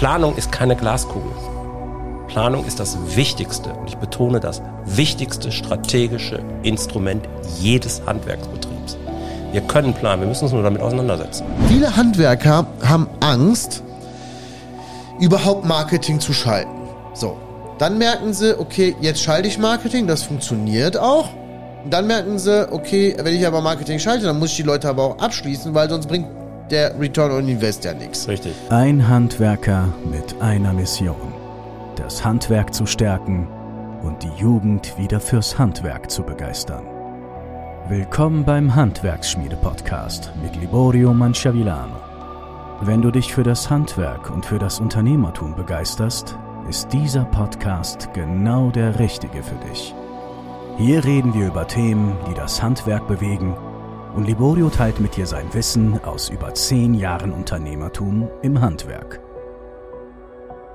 Planung ist keine Glaskugel. Planung ist das wichtigste, und ich betone das, wichtigste strategische Instrument jedes Handwerksbetriebs. Wir können planen, wir müssen uns nur damit auseinandersetzen. Viele Handwerker haben Angst, überhaupt Marketing zu schalten. So, dann merken sie, okay, jetzt schalte ich Marketing, das funktioniert auch. Und dann merken sie, okay, wenn ich aber Marketing schalte, dann muss ich die Leute aber auch abschließen, weil sonst bringt der Return on Invest ja nichts. Richtig. Ein Handwerker mit einer Mission. Das Handwerk zu stärken und die Jugend wieder fürs Handwerk zu begeistern. Willkommen beim Handwerksschmiede-Podcast mit Liborio Manciavillano. Wenn du dich für das Handwerk und für das Unternehmertum begeisterst, ist dieser Podcast genau der richtige für dich. Hier reden wir über Themen, die das Handwerk bewegen und Liborio teilt mit dir sein Wissen aus über zehn Jahren Unternehmertum im Handwerk.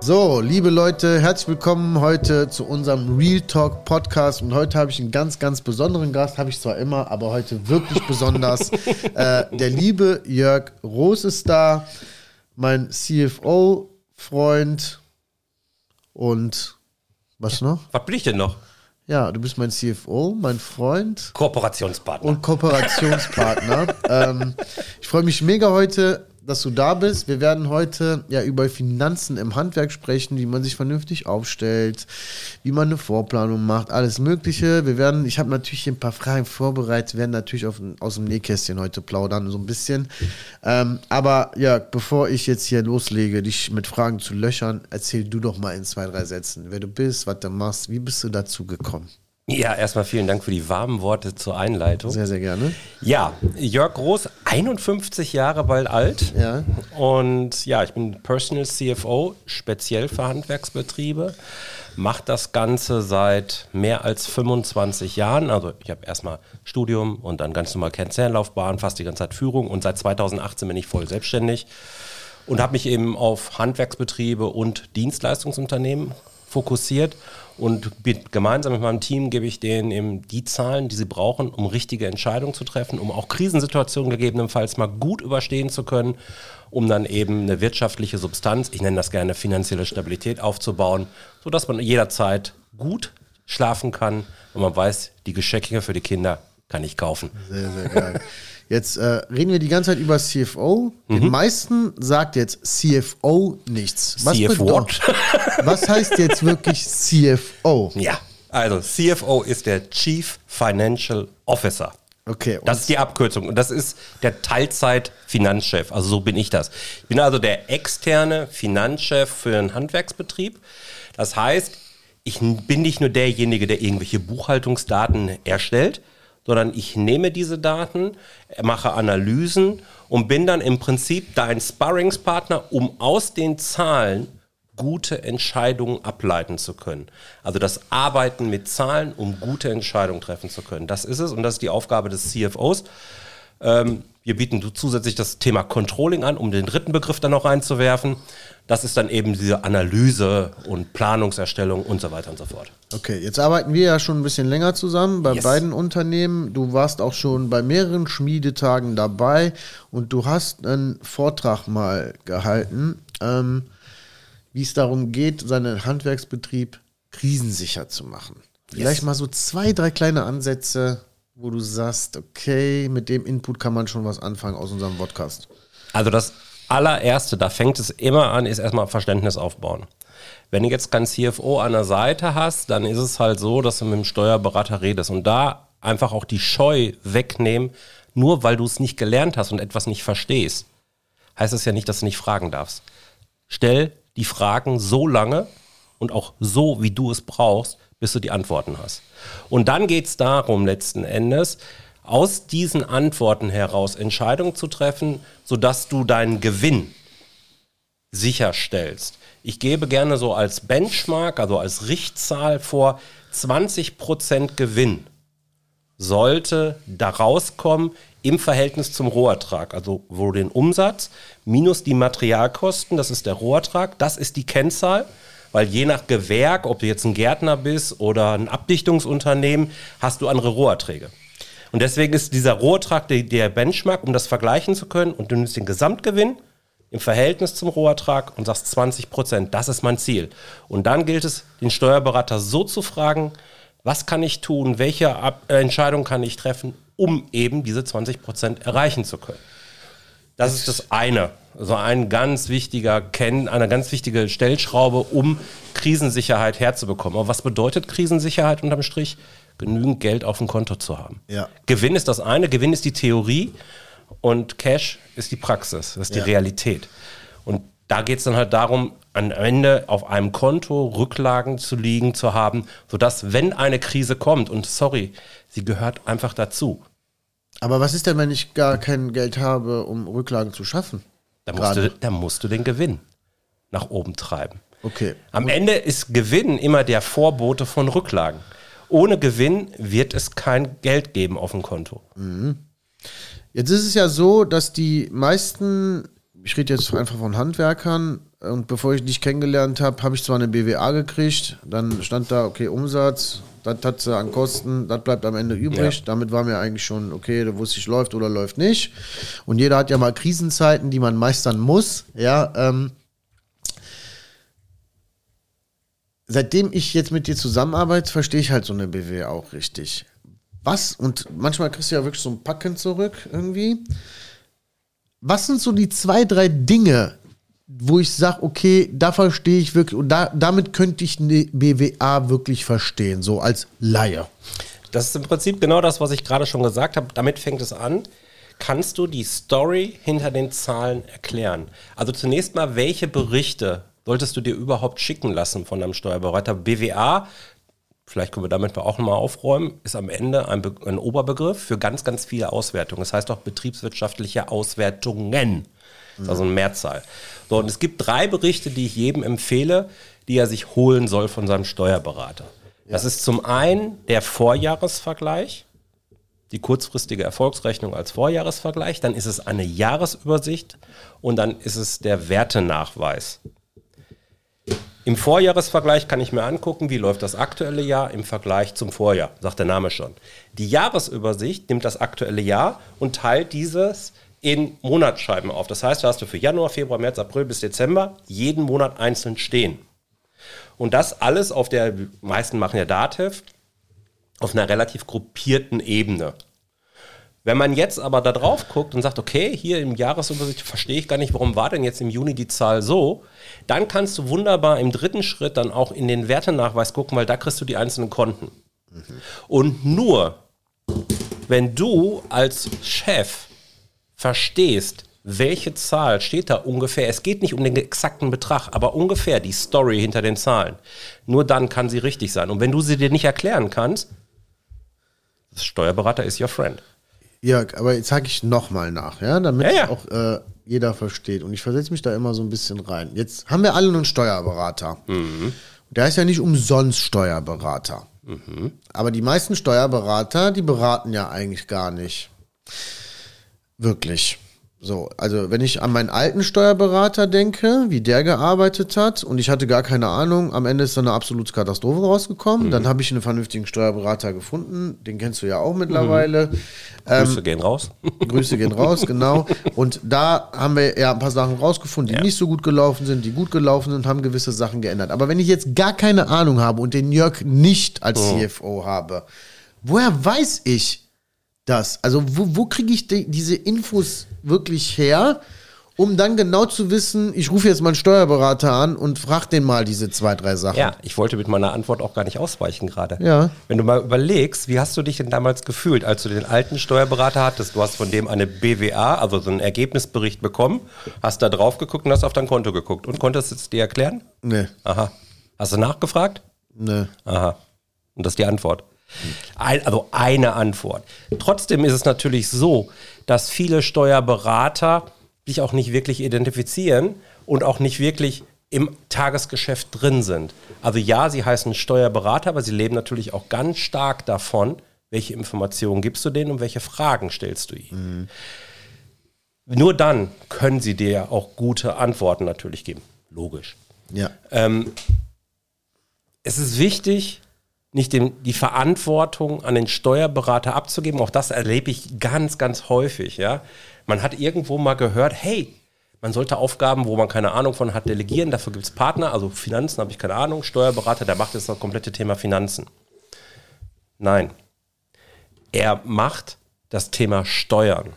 So, liebe Leute, herzlich willkommen heute zu unserem Real Talk Podcast. Und heute habe ich einen ganz, ganz besonderen Gast. Habe ich zwar immer, aber heute wirklich besonders. äh, der liebe Jörg Roos ist da, mein CFO-Freund. Und was noch? Was bin ich denn noch? Ja, du bist mein CFO, mein Freund Kooperationspartner. und Kooperationspartner. ähm, ich freue mich mega heute, dass du da bist. Wir werden heute ja über Finanzen im Handwerk sprechen, wie man sich vernünftig aufstellt, wie man eine Vorplanung macht, alles Mögliche. Wir werden, ich habe natürlich ein paar Fragen vorbereitet, werden natürlich auf, aus dem Nähkästchen heute plaudern, so ein bisschen. Ähm, aber ja, bevor ich jetzt hier loslege, dich mit Fragen zu löchern, erzähl du doch mal in zwei, drei Sätzen, wer du bist, was du machst, wie bist du dazu gekommen? Ja, erstmal vielen Dank für die warmen Worte zur Einleitung. Sehr, sehr gerne. Ja, Jörg Groß, 51 Jahre bald alt. Ja. Und ja, ich bin Personal CFO, speziell für Handwerksbetriebe. Mache das Ganze seit mehr als 25 Jahren. Also ich habe erstmal Studium und dann ganz normal Konzernlaufbahn, fast die ganze Zeit Führung. Und seit 2018 bin ich voll selbstständig und habe mich eben auf Handwerksbetriebe und Dienstleistungsunternehmen fokussiert und bin, gemeinsam mit meinem Team gebe ich denen eben die Zahlen, die sie brauchen, um richtige Entscheidungen zu treffen, um auch Krisensituationen gegebenenfalls mal gut überstehen zu können, um dann eben eine wirtschaftliche Substanz, ich nenne das gerne finanzielle Stabilität aufzubauen, sodass man jederzeit gut schlafen kann und man weiß, die Geschenke für die Kinder kann ich kaufen. Sehr, sehr geil. Jetzt äh, reden wir die ganze Zeit über CFO. Den meisten sagt jetzt CFO nichts. Was, CF bedeutet- what? was heißt jetzt wirklich CFO? Ja, also CFO ist der Chief Financial Officer. Okay, Das ist die Abkürzung und das ist der Teilzeit-Finanzchef. Also so bin ich das. Ich bin also der externe Finanzchef für einen Handwerksbetrieb. Das heißt, ich bin nicht nur derjenige, der irgendwelche Buchhaltungsdaten erstellt, sondern ich nehme diese Daten, mache Analysen und bin dann im Prinzip dein Sparringspartner, um aus den Zahlen gute Entscheidungen ableiten zu können. Also das Arbeiten mit Zahlen, um gute Entscheidungen treffen zu können. Das ist es und das ist die Aufgabe des CFOs. Ähm, wir bieten zusätzlich das Thema Controlling an, um den dritten Begriff dann noch reinzuwerfen. Das ist dann eben diese Analyse und Planungserstellung und so weiter und so fort. Okay, jetzt arbeiten wir ja schon ein bisschen länger zusammen bei Yes. beiden Unternehmen. Du warst auch schon bei mehreren Schmiedetagen dabei und du hast einen Vortrag mal gehalten, ähm, wie es darum geht, seinen Handwerksbetrieb krisensicher zu machen. Vielleicht mal so zwei, drei kleine Ansätze, wo du sagst, okay, mit dem Input kann man schon was anfangen aus unserem Podcast. Also das allererste, da fängt es immer an, ist erstmal Verständnis aufbauen. Wenn du jetzt kein CFO an der Seite hast, dann ist es halt so, dass du mit dem Steuerberater redest und da einfach auch die Scheu wegnehmen, nur weil du es nicht gelernt hast und etwas nicht verstehst, heißt es ja nicht, dass du nicht fragen darfst. Stell die Fragen so lange und auch so, wie du es brauchst, bis du die Antworten hast. Und dann geht es darum, letzten Endes, aus diesen Antworten heraus Entscheidungen zu treffen, sodass du deinen Gewinn sicherstellst. Ich gebe gerne so als Benchmark, also als Richtzahl vor, 20% Gewinn sollte da rauskommen im Verhältnis zum Rohertrag. Also wo den Umsatz minus die Materialkosten, das ist der Rohertrag, das ist die Kennzahl. Weil je nach Gewerk, ob du jetzt ein Gärtner bist oder ein Abdichtungsunternehmen, hast du andere Roherträge. Und deswegen ist dieser Rohertrag der, der Benchmark, um das vergleichen zu können. Und du nimmst den Gesamtgewinn im Verhältnis zum Rohertrag und sagst 20 Prozent, das ist mein Ziel. Und dann gilt es, den Steuerberater so zu fragen, was kann ich tun, welche Ab äh, Entscheidung kann ich treffen, um eben diese 20 Prozent erreichen zu können. Das ist das eine. Also ein ganz wichtiger Ken, eine ganz wichtige Stellschraube, um Krisensicherheit herzubekommen. Aber was bedeutet Krisensicherheit unterm Strich? Genügend Geld auf dem Konto zu haben. Ja. Gewinn ist das eine, Gewinn ist die Theorie und Cash ist die Praxis, das ist die Ja. Realität. Und da geht es dann halt darum, am Ende auf einem Konto Rücklagen zu liegen, zu haben, sodass, wenn eine Krise kommt, und sorry, sie gehört einfach dazu, Aber was ist denn, wenn ich gar kein Geld habe, um Rücklagen zu schaffen? Da musst, du, da musst du den Gewinn nach oben treiben. Okay. Am Ende ist Gewinn immer der Vorbote von Rücklagen. Ohne Gewinn wird es kein Geld geben auf dem Konto. Jetzt ist es ja so, dass die meisten, ich rede jetzt einfach von Handwerkern, und bevor ich dich kennengelernt habe, habe ich zwar eine BWA gekriegt, dann stand da, okay, Umsatz, das hat sie an Kosten, das bleibt am Ende übrig. Ja. Damit war mir eigentlich schon, okay, da wusste ich, läuft oder läuft nicht. Und jeder hat ja mal Krisenzeiten, die man meistern muss. Ja, ähm, seitdem ich jetzt mit dir zusammenarbeite, verstehe ich halt so eine BW auch richtig. Was, und manchmal kriegst du ja wirklich so ein Packen zurück irgendwie. Was sind so die zwei, drei Dinge, wo ich sage, okay, da verstehe ich wirklich, und da, damit könnte ich eine BWA wirklich verstehen, so als Laie. Das ist im Prinzip genau das, was ich gerade schon gesagt habe. Damit fängt es an. Kannst du die Story hinter den Zahlen erklären? Also zunächst mal, welche Berichte solltest du dir überhaupt schicken lassen von einem Steuerberater? BWA, vielleicht können wir damit auch nochmal aufräumen, ist am Ende ein, Be ein Oberbegriff für ganz, ganz viele Auswertungen. Das heißt auch betriebswirtschaftliche Auswertungen. Das ist also eine Mehrzahl. So, und es gibt drei Berichte, die ich jedem empfehle, die er sich holen soll von seinem Steuerberater. Das ist zum einen der Vorjahresvergleich, die kurzfristige Erfolgsrechnung als Vorjahresvergleich, dann ist es eine Jahresübersicht und dann ist es der Wertenachweis. Im Vorjahresvergleich kann ich mir angucken, wie läuft das aktuelle Jahr im Vergleich zum Vorjahr, sagt der Name schon. Die Jahresübersicht nimmt das aktuelle Jahr und teilt dieses in Monatsscheiben auf. Das heißt, da hast du für Januar, Februar, März, April bis Dezember jeden Monat einzeln stehen. Und das alles auf der, meisten machen ja Datev, auf einer relativ gruppierten Ebene. Wenn man jetzt aber da drauf guckt und sagt, okay, hier im Jahresübersicht verstehe ich gar nicht, warum war denn jetzt im Juni die Zahl so, dann kannst du wunderbar im dritten Schritt dann auch in den Wertenachweis gucken, weil da kriegst du die einzelnen Konten. Und nur, wenn du als Chef verstehst, welche Zahl steht da ungefähr, es geht nicht um den exakten Betrag, aber ungefähr die Story hinter den Zahlen, nur dann kann sie richtig sein. Und wenn du sie dir nicht erklären kannst, Steuerberater ist your friend. Jörg, aber jetzt sage ich nochmal nach, ja, damit Ja, ja. auch äh, jeder versteht. Und ich versetze mich da immer so ein bisschen rein. Jetzt haben wir alle einen Steuerberater. Der ist ja nicht umsonst Steuerberater. Aber die meisten Steuerberater, die beraten ja eigentlich gar nicht. Wirklich. So, also wenn ich an meinen alten Steuerberater denke, wie der gearbeitet hat und ich hatte gar keine Ahnung, am Ende ist da eine absolute Katastrophe rausgekommen. Dann habe ich einen vernünftigen Steuerberater gefunden, den kennst du ja auch mittlerweile. Grüße gehen raus. Grüße gehen raus, genau. Und da haben wir ja ein paar Sachen rausgefunden, die Ja. nicht so gut gelaufen sind, die gut gelaufen sind und haben gewisse Sachen geändert. Aber wenn ich jetzt gar keine Ahnung habe und den Jörg nicht als CFO habe, woher weiß ich das? Also wo, wo kriege ich die, diese Infos wirklich her, um dann genau zu wissen, ich rufe jetzt meinen Steuerberater an und frage den mal diese zwei, drei Sachen. Ja, ich wollte mit meiner Antwort auch gar nicht ausweichen gerade. Ja. Wenn du mal überlegst, wie hast du dich denn damals gefühlt, als du den alten Steuerberater hattest? Du hast von dem eine BWA, also so einen Ergebnisbericht bekommen, hast da drauf geguckt und hast auf dein Konto geguckt und konntest es dir erklären? Nee, Aha. Hast du nachgefragt? nee. Aha. Und das ist die Antwort. Ein, also eine Antwort. Trotzdem ist es natürlich so, dass viele Steuerberater sich auch nicht wirklich identifizieren und auch nicht wirklich im Tagesgeschäft drin sind. Also ja, sie heißen Steuerberater, aber sie leben natürlich auch ganz stark davon, welche Informationen gibst du denen und welche Fragen stellst du ihnen. Nur dann können sie dir auch gute Antworten natürlich geben. Logisch. Ja. es ist wichtig, nicht den, die Verantwortung an den Steuerberater abzugeben. Auch das erlebe ich ganz, ganz häufig. Ja? Man hat irgendwo mal gehört, hey, Man sollte Aufgaben, wo man keine Ahnung von hat, delegieren. Dafür gibt es Partner, also Finanzen habe ich keine Ahnung, Steuerberater, der macht jetzt das komplette Thema Finanzen. Nein. Er macht das Thema Steuern.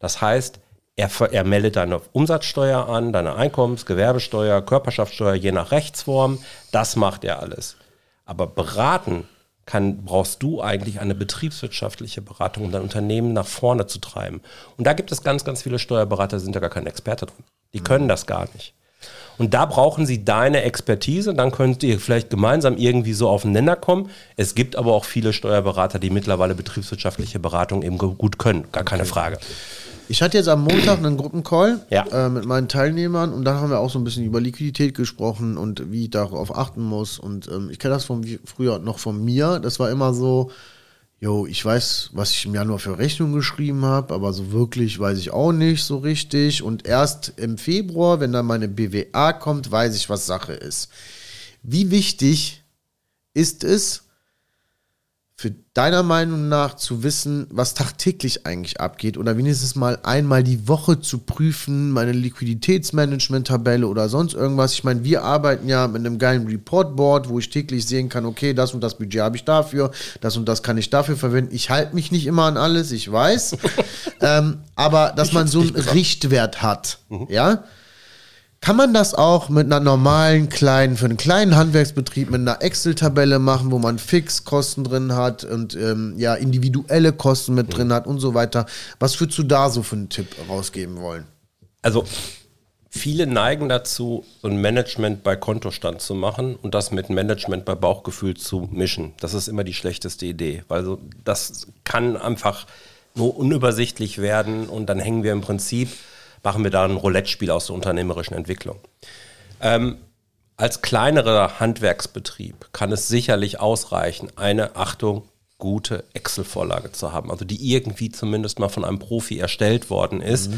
Das heißt, er, er meldet deine Umsatzsteuer an, deine Einkommens-, Gewerbesteuer, Körperschaftssteuer, je nach Rechtsform. Das macht er alles. Aber beraten kann, brauchst du eigentlich eine betriebswirtschaftliche Beratung, um dein Unternehmen nach vorne zu treiben. Und da gibt es ganz, ganz viele Steuerberater, die sind da gar keine Experte drin. Die können das gar nicht. Und da brauchen sie deine Expertise, dann könnt ihr vielleicht gemeinsam irgendwie so auf den Nenner kommen. Es gibt aber auch viele Steuerberater, die mittlerweile betriebswirtschaftliche Beratung eben gut können, gar keine Frage. Ich hatte jetzt am Montag einen Gruppencall Ja. äh, mit meinen Teilnehmern und da haben wir auch so ein bisschen über Liquidität gesprochen und wie ich darauf achten muss. Und ähm, ich kenne das von früher noch von mir. Das war immer so, jo, ich weiß, was ich im Januar für Rechnung geschrieben habe, aber so wirklich weiß ich auch nicht so richtig. Und erst im Februar, wenn dann meine BWA kommt, weiß ich, was Sache ist. Wie wichtig ist es, für deiner Meinung nach zu wissen, was tagtäglich eigentlich abgeht oder wenigstens mal einmal die Woche zu prüfen, meine Liquiditätsmanagement-Tabelle oder sonst irgendwas. Ich meine, wir arbeiten ja mit einem geilen Reportboard, wo ich täglich sehen kann, okay, das und das Budget habe ich dafür, das und das kann ich dafür verwenden. Ich halte mich nicht immer an alles, ich weiß. ähm, aber dass man so einen Richtwert hat, ja, kann man das auch mit einer normalen kleinen, für einen kleinen Handwerksbetrieb mit einer Excel-Tabelle machen, wo man Fixkosten drin hat und ähm, ja, individuelle Kosten mit drin hat und so weiter? Was würdest du da so für einen Tipp rausgeben wollen? Also viele neigen dazu, so ein Management bei Kontostand zu machen und das mit Management bei Bauchgefühl zu mischen. Das ist immer die schlechteste Idee, weil so, das kann einfach nur unübersichtlich werden und dann hängen wir im Prinzip, machen wir da ein Roulette-Spiel aus der unternehmerischen Entwicklung. Ähm, als kleinerer Handwerksbetrieb kann es sicherlich ausreichen, eine Achtung, gute Excel-Vorlage zu haben, also die irgendwie zumindest mal von einem Profi erstellt worden ist,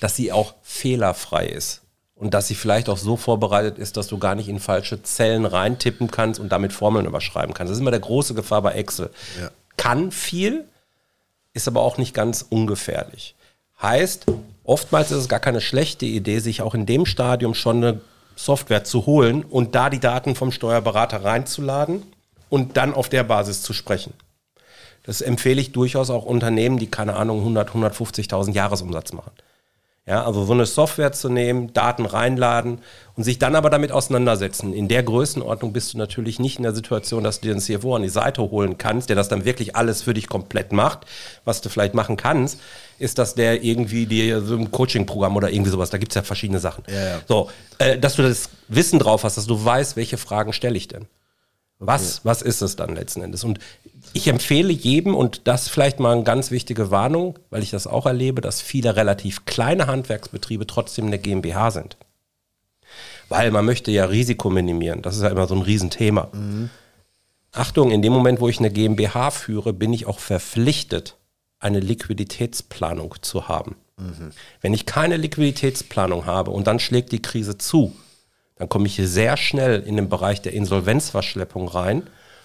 dass sie auch fehlerfrei ist und dass sie vielleicht auch so vorbereitet ist, dass du gar nicht in falsche Zellen reintippen kannst und damit Formeln überschreiben kannst. Das ist immer der große Gefahr bei Excel. Ja. Kann viel, ist aber auch nicht ganz ungefährlich. Heißt, oftmals ist es gar keine schlechte Idee, sich auch in dem Stadium schon eine Software zu holen und da die Daten vom Steuerberater reinzuladen und dann auf der Basis zu sprechen. Das empfehle ich durchaus auch Unternehmen, die keine Ahnung 100, 150.000 Jahresumsatz machen. Ja, also so eine Software zu nehmen, Daten reinladen und sich dann aber damit auseinandersetzen. In der Größenordnung bist du natürlich nicht in der Situation, dass du dir einen CFO an die Seite holen kannst, der das dann wirklich alles für dich komplett macht. Was du vielleicht machen kannst, ist, dass der irgendwie dir so ein Coaching-Programm oder irgendwie sowas, da gibt es ja verschiedene Sachen. Ja, ja. So, äh, dass du das Wissen drauf hast, dass du weißt, welche Fragen stelle ich denn. Was, was ist es dann letzten Endes? Und ich empfehle jedem, und das vielleicht mal eine ganz wichtige Warnung, weil ich das auch erlebe, dass viele relativ kleine Handwerksbetriebe trotzdem eine GmbH sind. Weil man möchte ja Risiko minimieren. Das ist ja immer so ein Riesenthema. Achtung, in dem Moment, wo ich eine GmbH führe, bin ich auch verpflichtet, eine Liquiditätsplanung zu haben. Wenn ich keine Liquiditätsplanung habe und dann schlägt die Krise zu, dann komme ich sehr schnell in den Bereich der Insolvenzverschleppung rein.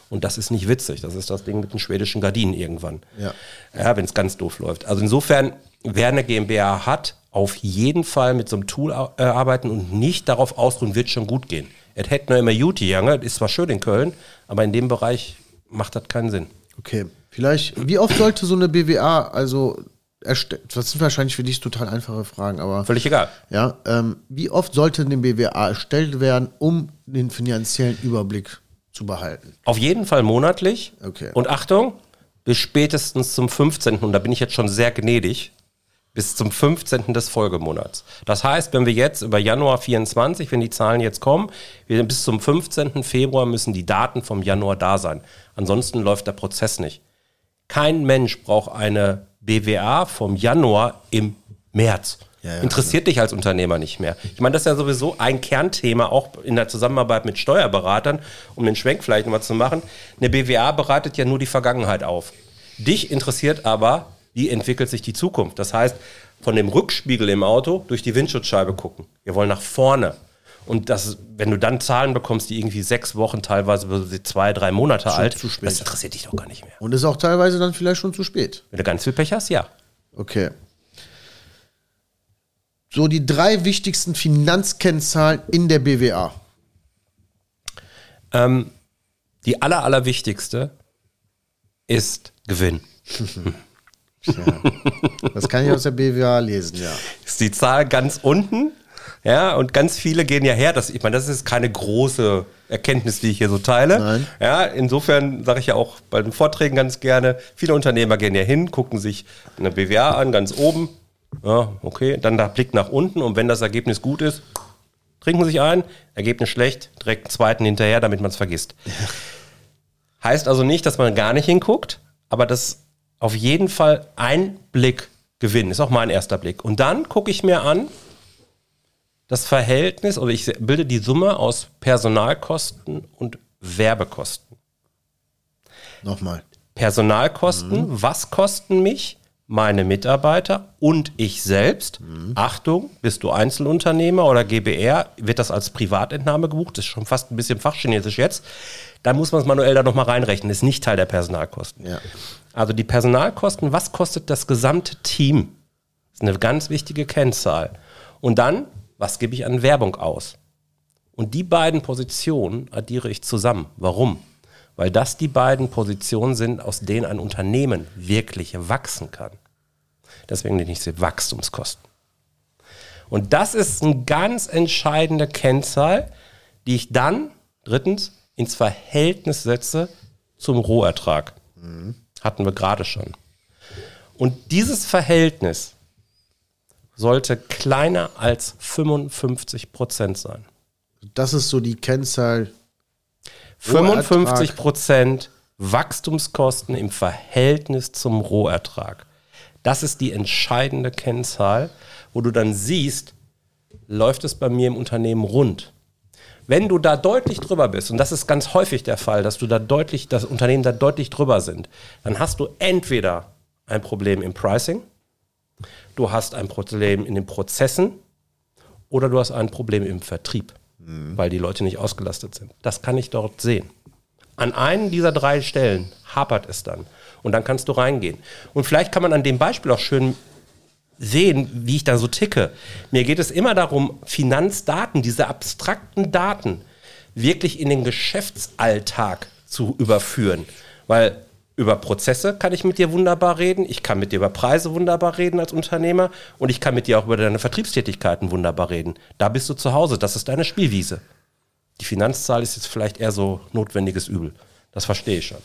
Und das ist nicht witzig. Das ist das Ding mit den schwedischen Gardinen irgendwann. Ja. Ja, wenn es ganz doof läuft. Also insofern, wer eine GmbH hat, auf jeden Fall mit so einem Tool äh, arbeiten und nicht darauf ausruhen, wird schon gut gehen. Es hätte nur immer Juti, Jange, ist zwar schön in Köln, aber in dem Bereich macht das keinen Sinn. Okay, vielleicht, wie oft sollte so eine BWA, also erstellt, das sind wahrscheinlich für dich total einfache Fragen, aber Völlig egal. ja, ähm, wie oft sollte eine BWA erstellt werden, um den finanziellen Überblick zu behalten? Auf jeden Fall monatlich. Okay. Und Achtung, bis spätestens zum 15. Und da bin ich jetzt schon sehr gnädig. Bis zum 15. des Folgemonats. Das heißt, wenn wir jetzt über Januar 24, wenn die Zahlen jetzt kommen, wir, bis zum 15. Februar müssen die Daten vom Januar da sein. Ansonsten läuft der Prozess nicht. Kein Mensch braucht eine BWA vom Januar im März. Ja, ja, Interessiert dich als Unternehmer nicht mehr. Ich meine, das ist ja sowieso ein Kernthema, auch in der Zusammenarbeit mit Steuerberatern, um den Schwenk vielleicht nochmal zu machen. Eine BWA bereitet ja nur die Vergangenheit auf. Dich interessiert aber, wie entwickelt sich die Zukunft. Das heißt, von dem Rückspiegel im Auto durch die Windschutzscheibe gucken. Wir wollen nach vorne. Und das, wenn du dann Zahlen bekommst, die irgendwie sechs Wochen, teilweise zwei, drei Monate alt, zu spät. das interessiert dich doch gar nicht mehr. Und ist auch teilweise dann vielleicht schon zu spät. Wenn du ganz viel Pech hast, ja. Okay. So die drei wichtigsten Finanzkennzahlen in der BWA? Ähm, die aller, allerwichtigste ist Gewinn. Das kann ich aus der BWA lesen, ja. Ist die Zahl ganz unten. Ja, und ganz viele gehen ja her. Das, ich meine, das ist keine große Erkenntnis, die ich hier so teile. Nein. Ja, insofern sage ich ja auch bei den Vorträgen ganz gerne, viele Unternehmer gehen ja hin, gucken sich eine BWA an, ganz oben. Ja, okay, dann der Blick nach unten und wenn das Ergebnis gut ist, trinken sich ein, Ergebnis schlecht, direkt einen zweiten hinterher, damit man es vergisst. Heißt also nicht, dass man gar nicht hinguckt, aber das auf jeden Fall ein Blick gewinnen, ist auch mein erster Blick. Und dann gucke ich mir an, das Verhältnis, oder ich bilde die Summe aus Personalkosten und Werbekosten. Nochmal. Personalkosten, was kosten mich meine Mitarbeiter und ich selbst? Achtung, bist du Einzelunternehmer oder GBR, wird das als Privatentnahme gebucht? Das ist schon fast ein bisschen fachchinesisch jetzt. Da muss man es manuell da nochmal reinrechnen, ist nicht Teil der Personalkosten. Ja. Also die Personalkosten, was kostet das gesamte Team? Das ist eine ganz wichtige Kennzahl. Und dann, was gebe ich an Werbung aus? Und die beiden Positionen addiere ich zusammen. Warum? Weil das die beiden Positionen sind, aus denen ein Unternehmen wirklich wachsen kann. Deswegen nenne ich sie Wachstumskosten. Und das ist eine ganz entscheidende Kennzahl, die ich dann, drittens, ins Verhältnis setze zum Rohertrag. Hatten wir gerade schon. Und dieses Verhältnis sollte kleiner als 55 Prozent sein. Das ist so die Kennzahl. 55 Prozent Wachstumskosten im Verhältnis zum Rohertrag. Das ist die entscheidende Kennzahl, wo du dann siehst, läuft es bei mir im Unternehmen rund. Wenn du da deutlich drüber bist, und das ist ganz häufig der Fall, dass du da deutlich, das Unternehmen da deutlich drüber sind, dann hast du entweder ein Problem im Pricing, du hast ein Problem in den Prozessen oder du hast ein Problem im Vertrieb, weil die Leute nicht ausgelastet sind. Das kann ich dort sehen. An einen dieser drei Stellen hapert es dann. Und dann kannst du reingehen. Und vielleicht kann man an dem Beispiel auch schön sehen, wie ich da so ticke. Mir geht es immer darum, Finanzdaten, diese abstrakten Daten, wirklich in den Geschäftsalltag zu überführen. Weil über Prozesse kann ich mit dir wunderbar reden, ich kann mit dir über Preise wunderbar reden als Unternehmer und ich kann mit dir auch über deine Vertriebstätigkeiten wunderbar reden. Da bist du zu Hause, das ist deine Spielwiese. Die Finanzzahl ist jetzt vielleicht eher so notwendiges Übel. Das verstehe ich schon.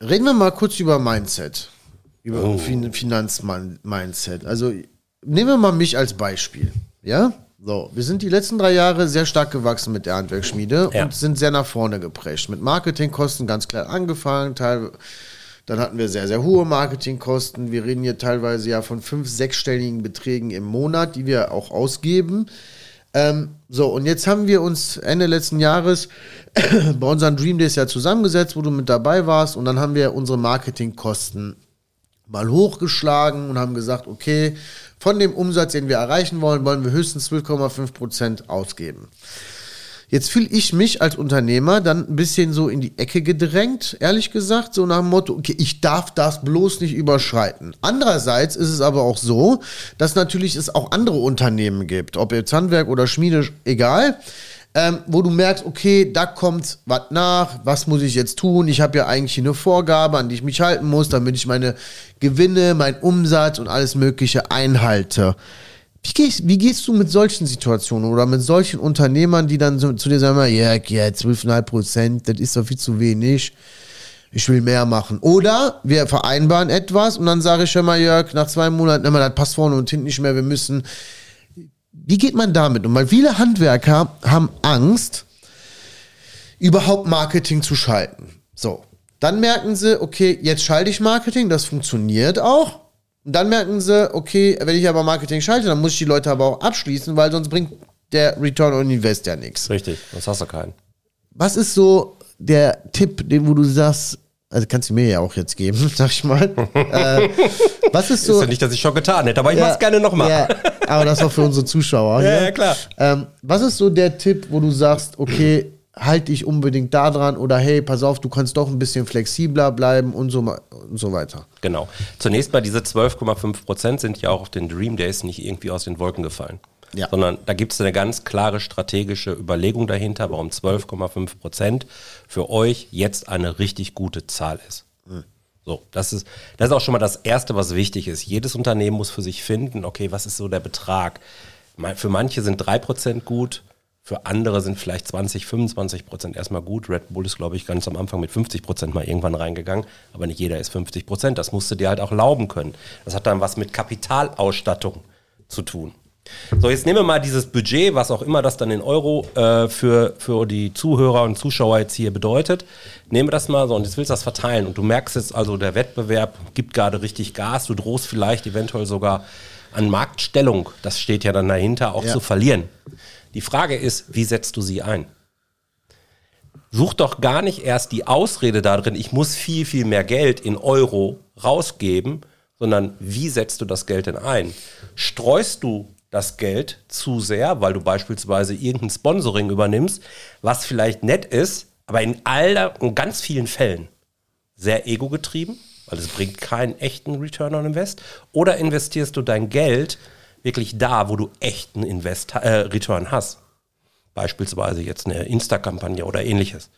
Reden wir mal kurz über Mindset. Über fin Finanz-Mindset. Also nehmen wir mal mich als Beispiel. Ja? So, wir sind die letzten drei Jahre sehr stark gewachsen mit der Handwerksschmiede Ja. und sind sehr nach vorne geprescht. Mit Marketingkosten ganz klar angefangen, teil, dann hatten wir sehr, sehr hohe Marketingkosten. Wir reden hier teilweise ja von fünf, sechsstelligen Beträgen im Monat, die wir auch ausgeben. Ähm, so, und jetzt haben wir uns Ende letzten Jahres bei unseren Dream Days ja zusammengesetzt, wo du mit dabei warst, und dann haben wir unsere Marketingkosten mal hochgeschlagen und haben gesagt, okay, von dem Umsatz, den wir erreichen wollen, wollen wir höchstens 12,5 Prozent ausgeben. Jetzt fühle ich mich als Unternehmer dann ein bisschen so in die Ecke gedrängt, ehrlich gesagt, so nach dem Motto, okay, ich darf das bloß nicht überschreiten. Andererseits ist es aber auch so, dass natürlich es auch andere Unternehmen gibt, ob jetzt Handwerk oder Schmiede, egal, ähm, wo du merkst, okay, da kommt was nach, was muss ich jetzt tun? Ich habe ja eigentlich eine Vorgabe, an die ich mich halten muss, damit ich meine Gewinne, meinen Umsatz und alles Mögliche einhalte. Wie gehst, wie gehst du mit solchen Situationen oder mit solchen Unternehmern, die dann so, zu dir sagen, ja, ja, 12,5 Prozent, das ist doch viel zu wenig. Ich will mehr machen. Oder wir vereinbaren etwas und dann sage ich schon mal, Jörg, nach zwei Monaten, immer, das passt vorne und hinten nicht mehr, wir müssen. Wie geht man damit um? Weil viele Handwerker haben Angst, überhaupt Marketing zu schalten. So. Dann merken sie, okay, jetzt schalte ich Marketing, das funktioniert auch. Und dann merken sie, okay, wenn ich aber Marketing schalte, dann muss ich die Leute aber auch abschließen, weil sonst bringt der Return on Invest ja nichts. Richtig, sonst hast du keinen. Was ist so der Tipp, den wo du sagst, also kannst du mir ja auch jetzt geben, sag ich mal. äh, was ist so. Ist ja nicht, dass ich schon getan hätte, aber ich Ja, mach's gerne nochmal. Ja, aber das auch für unsere Zuschauer. Ja, ja, klar. Ähm, was ist so der Tipp, wo du sagst, okay, halt dich unbedingt da dran oder hey, pass auf, du kannst doch ein bisschen flexibler bleiben und so, und so weiter. Genau. Zunächst mal diese 12,5 Prozent sind ja auch auf den Dream Days nicht irgendwie aus den Wolken gefallen. Ja. Sondern da gibt es eine ganz klare strategische Überlegung dahinter, warum 12,5 Prozent für euch jetzt eine richtig gute Zahl ist. Mhm. So, das ist, das ist auch schon mal das Erste, was wichtig ist. Jedes Unternehmen muss für sich finden, okay, was ist so der Betrag? Für manche sind 3% gut, für andere sind vielleicht 20, 25 Prozent erstmal gut. Red Bull ist, glaube ich, ganz am Anfang mit 50 Prozent mal irgendwann reingegangen. Aber nicht jeder ist 50 Prozent. Das musst du dir halt auch lauben können. Das hat dann was mit Kapitalausstattung zu tun. So, jetzt nehmen wir mal dieses Budget, was auch immer das dann in Euro äh, für, für die Zuhörer und Zuschauer jetzt hier bedeutet. Nehmen wir das mal so und jetzt willst du das verteilen. Und du merkst jetzt also, der Wettbewerb gibt gerade richtig Gas. Du drohst vielleicht eventuell sogar an Marktstellung, das steht ja dann dahinter, auch ja. zu verlieren. Die Frage ist, wie setzt du sie ein? Such doch gar nicht erst die Ausrede darin, ich muss viel, viel mehr Geld in Euro rausgeben, sondern wie setzt du das Geld denn ein? Streust du das Geld zu sehr, weil du beispielsweise irgendein Sponsoring übernimmst, was vielleicht nett ist, aber in all in ganz vielen Fällen sehr ego-getrieben, weil es bringt keinen echten Return on Invest, oder investierst du dein Geld wirklich da, wo du echten Invest äh, Return hast. Beispielsweise jetzt eine Insta-Kampagne oder ähnliches.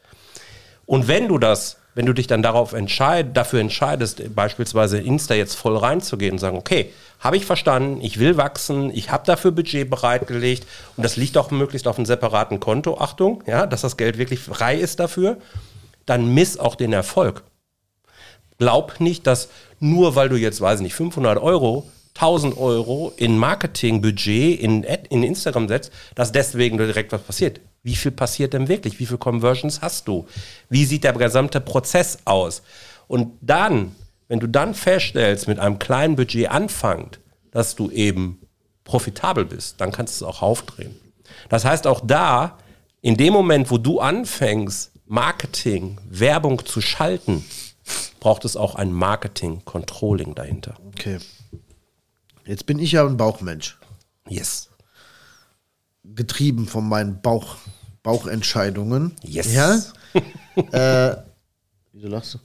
Und wenn du das, wenn du dich dann darauf entscheid, dafür entscheidest, beispielsweise Insta jetzt voll reinzugehen und sagen, okay, habe ich verstanden, ich will wachsen, ich habe dafür Budget bereitgelegt und das liegt auch möglichst auf einem separaten Konto, Achtung, ja, dass das Geld wirklich frei ist dafür, dann miss auch den Erfolg. Glaub nicht, dass nur weil du jetzt, weiß ich nicht, 500 Euro 1000 Euro in Marketingbudget in, in Instagram setzt, dass deswegen direkt was passiert. Wie viel passiert denn wirklich? Wie viele Conversions hast du? Wie sieht der gesamte Prozess aus? Und dann, wenn du dann feststellst, mit einem kleinen Budget anfängt, dass du eben profitabel bist, dann kannst du es auch aufdrehen. Das heißt, auch da, in dem Moment, wo du anfängst, Marketing, Werbung zu schalten, braucht es auch ein Marketing-Controlling dahinter. Okay. Jetzt bin ich ja ein Bauchmensch. Yes. Getrieben von meinen Bauch, Bauchentscheidungen. Yes. Ja. äh, wieso lachst du?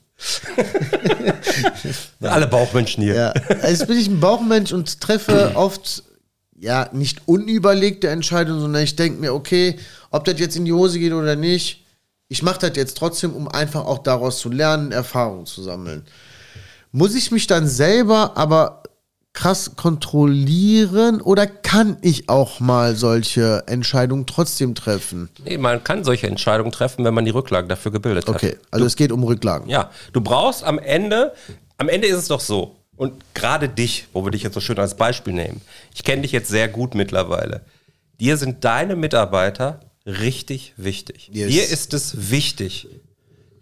Alle Bauchmenschen hier. Ja. Also jetzt bin ich ein Bauchmensch und treffe oft ja nicht unüberlegte Entscheidungen, sondern ich denke mir, okay, ob das jetzt in die Hose geht oder nicht, ich mache das jetzt trotzdem, um einfach auch daraus zu lernen, Erfahrungen zu sammeln. Muss ich mich dann selber aber krass kontrollieren oder kann ich auch mal solche Entscheidungen trotzdem treffen? Nee, man kann solche Entscheidungen treffen, wenn man die Rücklagen dafür gebildet hat. Okay, also du, es geht um Rücklagen. Ja, du brauchst am Ende, am Ende ist es doch so, und gerade dich, wo wir dich jetzt so schön als Beispiel nehmen, ich kenne dich jetzt sehr gut mittlerweile. Dir sind deine Mitarbeiter richtig wichtig. Yes. Dir ist es wichtig,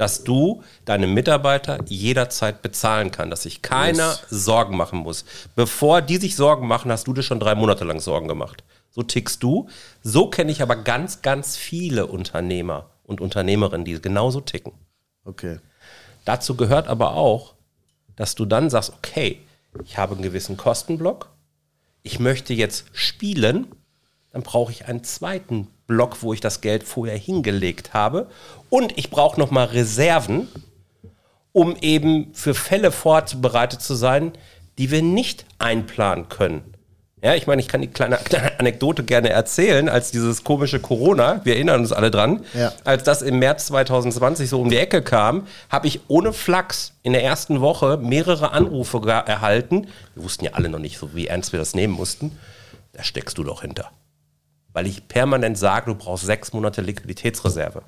dass du deine Mitarbeiter jederzeit bezahlen kann, dass sich keiner yes. Sorgen machen muss. Bevor die sich Sorgen machen, hast du dir schon drei Monate lang Sorgen gemacht. So tickst du. So kenne ich aber ganz, ganz viele Unternehmer und Unternehmerinnen, die genauso ticken. Okay. Dazu gehört aber auch, dass du dann sagst, okay, ich habe einen gewissen Kostenblock, ich möchte jetzt spielen, dann brauche ich einen zweiten Block, wo ich das Geld vorher hingelegt habe. Und ich brauche nochmal Reserven, um eben für Fälle vorbereitet zu sein, die wir nicht einplanen können. Ja, ich meine, ich kann die kleine Anekdote gerne erzählen, als dieses komische Corona, wir erinnern uns alle dran, ja. als das im März 2020 so um die Ecke kam, habe ich ohne Flachs in der ersten Woche mehrere Anrufe erhalten. Wir wussten ja alle noch nicht so, wie ernst wir das nehmen mussten. Da steckst du doch hinter weil ich permanent sage, du brauchst sechs Monate Liquiditätsreserve.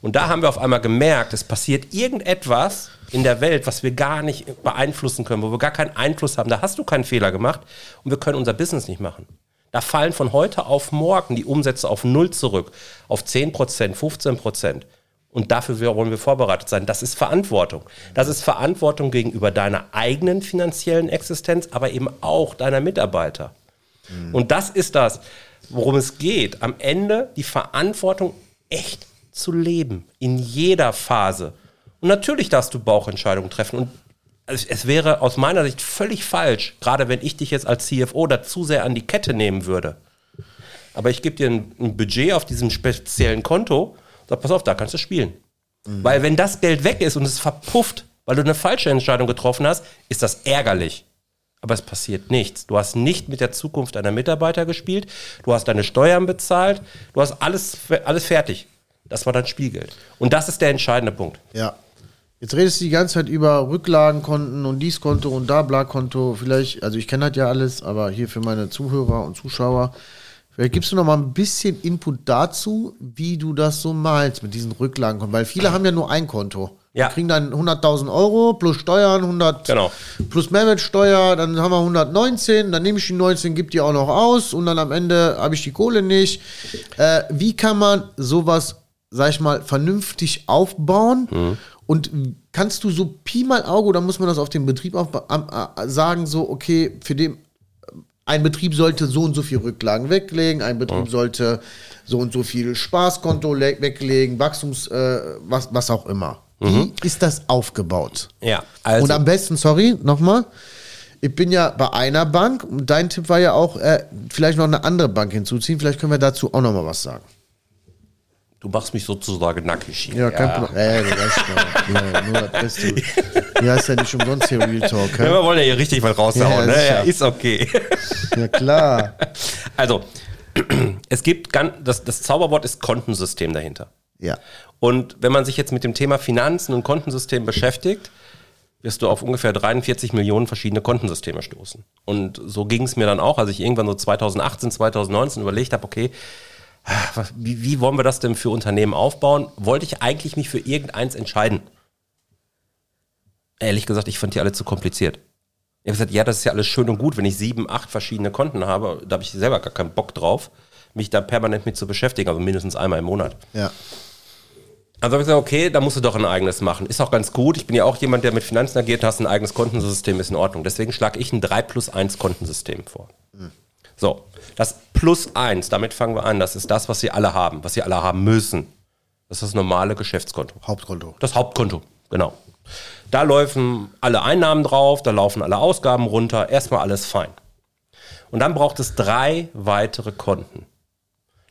Und da haben wir auf einmal gemerkt, es passiert irgendetwas in der Welt, was wir gar nicht beeinflussen können, wo wir gar keinen Einfluss haben. Da hast du keinen Fehler gemacht und wir können unser Business nicht machen. Da fallen von heute auf morgen die Umsätze auf Null zurück, auf 10 Prozent, 15 Prozent. Und dafür wollen wir vorbereitet sein. Das ist Verantwortung. Das ist Verantwortung gegenüber deiner eigenen finanziellen Existenz, aber eben auch deiner Mitarbeiter. Mhm. Und das ist das worum es geht, am Ende die Verantwortung echt zu leben, in jeder Phase. Und natürlich darfst du Bauchentscheidungen treffen. Und es wäre aus meiner Sicht völlig falsch, gerade wenn ich dich jetzt als CFO da zu sehr an die Kette nehmen würde. Aber ich gebe dir ein, ein Budget auf diesem speziellen Konto Sag, pass auf, da kannst du spielen. Weil wenn das Geld weg ist und es verpufft, weil du eine falsche Entscheidung getroffen hast, ist das ärgerlich. Aber es passiert nichts. Du hast nicht mit der Zukunft deiner Mitarbeiter gespielt. Du hast deine Steuern bezahlt. Du hast alles, alles fertig. Das war dein Spielgeld. Und das ist der entscheidende Punkt. Ja. Jetzt redest du die ganze Zeit über Rücklagenkonten und dies Konto und da Bla-Konto. Vielleicht, also ich kenne das ja alles, aber hier für meine Zuhörer und Zuschauer, vielleicht gibst du noch mal ein bisschen Input dazu, wie du das so malst mit diesen Rücklagenkonten. Weil viele haben ja nur ein Konto. Ja. Die kriegen dann 100.000 Euro plus Steuern, 100 Genau. plus Mehrwertsteuer, dann haben wir 119, dann nehme ich die 19, gebe die auch noch aus und dann am Ende habe ich die Kohle nicht. Äh, wie kann man sowas, sag ich mal, vernünftig aufbauen? Mhm. Und kannst du so Pi mal Auge, oder muss man das auf den Betrieb sagen, so, okay, für den, ein Betrieb sollte so und so viel Rücklagen weglegen, ein Betrieb sollte so und so viel Spaßkonto le- weglegen, Wachstums, äh, was, was auch immer. Wie ist das aufgebaut? Ja, also. Und am besten, sorry, nochmal. Ich bin ja bei einer Bank dein Tipp war ja auch, äh, vielleicht noch eine andere Bank hinzuziehen. Vielleicht können wir dazu auch nochmal was sagen. du machst mich sozusagen nackig hier. Ja, kein Problem. Äh, du weißt doch. Ja, nur das Beste. Hier heißt ja nicht umsonst hier Real Talk. Ja, wir wollen ja hier richtig was raushauen. Ja, ne? ja, ist okay. Ja, klar. Also, es gibt ganz, das, das Zauberwort ist Kontensystem dahinter. Ja. Und wenn man sich jetzt mit dem Thema Finanzen und Kontensystem beschäftigt, wirst du auf ungefähr 43 Millionen verschiedene Kontensysteme stoßen. Und so ging es mir dann auch, als ich irgendwann so 2018, 2019 überlegt habe, okay, wie, wie wollen wir das denn für Unternehmen aufbauen? Wollte ich eigentlich mich für irgendeins entscheiden? Ehrlich gesagt, ich fand die alle zu kompliziert. Ich habe gesagt, ja, das ist ja alles schön und gut, wenn ich sieben, acht verschiedene Konten habe, da habe ich selber gar keinen Bock drauf, mich da permanent mit zu beschäftigen, also mindestens einmal im Monat. Ja. Also habe ich gesagt, okay, da musst du doch ein eigenes machen. Ist auch ganz gut. Ich bin ja auch jemand, der mit Finanzen agiert, hast ein eigenes Kontensystem, ist in Ordnung. Deswegen schlage ich ein 3 plus 1 Kontensystem vor. So, das plus 1, damit fangen wir an. Das ist das, was sie alle haben, was sie alle haben müssen. Das ist das normale Geschäftskonto. Hauptkonto. Das Hauptkonto, genau. Da laufen alle Einnahmen drauf, da laufen alle Ausgaben runter, erstmal alles fein. Und dann braucht es drei weitere Konten.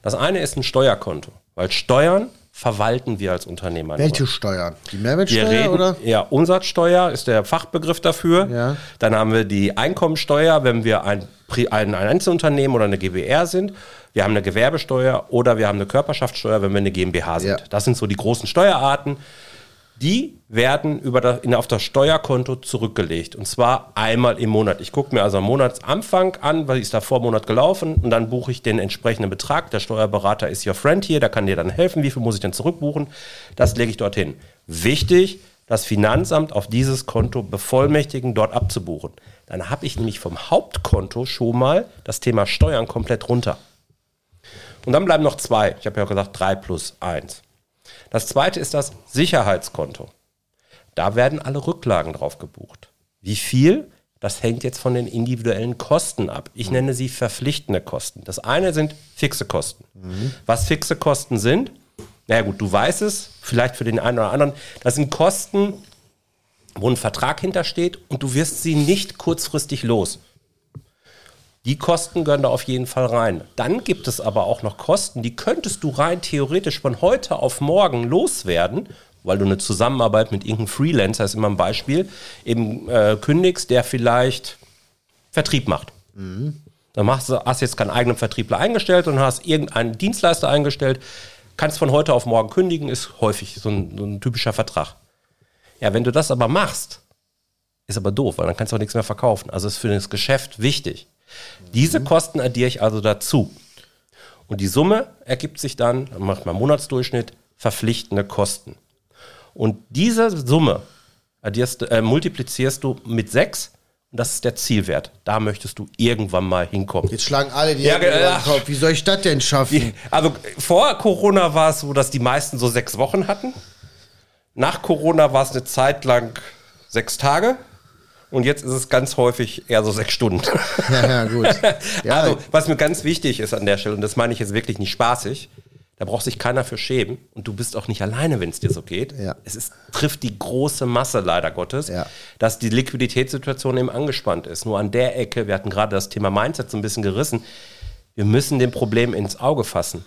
Das eine ist ein Steuerkonto, weil Steuern verwalten wir als Unternehmer. nur. Welche Steuern? Die Mehrwertsteuer reden, oder? ja, Umsatzsteuer ist der Fachbegriff dafür. Ja. Dann haben wir die Einkommensteuer, wenn wir ein, ein, ein Einzelunternehmen oder eine GbR sind. Wir haben eine Gewerbesteuer oder wir haben eine Körperschaftssteuer, wenn wir eine GmbH sind. Ja. Das sind so die großen Steuerarten. Die werden über das, in, auf das Steuerkonto zurückgelegt. Und zwar einmal im Monat. Ich gucke mir also am Monatsanfang an, was ist da vor Monat gelaufen und dann buche ich den entsprechenden Betrag. Der Steuerberater ist your friend hier, der kann dir dann helfen. Wie viel muss ich denn zurückbuchen? Das lege ich dorthin. Wichtig, das Finanzamt auf dieses Konto bevollmächtigen, dort abzubuchen. Dann habe ich nämlich vom Hauptkonto schon mal das Thema Steuern komplett runter. Und dann bleiben noch zwei. Ich habe ja gesagt, drei plus eins. Das zweite ist das Sicherheitskonto. Da werden alle Rücklagen drauf gebucht. Wie viel? Das hängt jetzt von den individuellen Kosten ab. Ich nenne sie verpflichtende Kosten. Das eine sind fixe Kosten. Was fixe Kosten sind, naja gut, du weißt es, vielleicht für den einen oder anderen, das sind Kosten, wo ein Vertrag hintersteht und du wirst sie nicht kurzfristig los. Die Kosten gehören da auf jeden Fall rein. Dann gibt es aber auch noch Kosten, die könntest du rein theoretisch von heute auf morgen loswerden, weil du eine Zusammenarbeit mit irgendeinem Freelancer, ist immer ein Beispiel, eben äh, kündigst, der vielleicht Vertrieb macht. Dann machst du, hast jetzt keinen eigenen Vertriebler eingestellt und hast irgendeinen Dienstleister eingestellt, kannst von heute auf morgen kündigen, ist häufig so ein, so ein typischer Vertrag. Ja, wenn du das aber machst, ist aber doof, weil dann kannst du auch nichts mehr verkaufen. Also ist für das Geschäft wichtig. Diese Kosten addiere ich also dazu. Und die Summe ergibt sich dann, dann macht man Monatsdurchschnitt, verpflichtende Kosten. Und diese Summe äh, multiplizierst du mit 6 und das ist der Zielwert. Da möchtest du irgendwann mal hinkommen. Jetzt schlagen alle die Ja, Hände ach. Kopf. Wie soll ich das denn schaffen? Also vor Corona war es so, dass die meisten so sechs Wochen hatten. Nach Corona war es eine Zeit lang sechs Tage. Und jetzt ist es ganz häufig eher so sechs Stunden. Ja, ja, gut. Ja, Also, was mir ganz wichtig ist an der Stelle, und das meine ich jetzt wirklich nicht spaßig, da braucht sich keiner für schämen und du bist auch nicht alleine, wenn es dir so geht. Ja. Es ist, trifft die große Masse leider Gottes, Ja. dass die Liquiditätssituation eben angespannt ist. Nur an der Ecke, wir hatten gerade das Thema Mindset so ein bisschen gerissen, wir müssen dem Problem ins Auge fassen.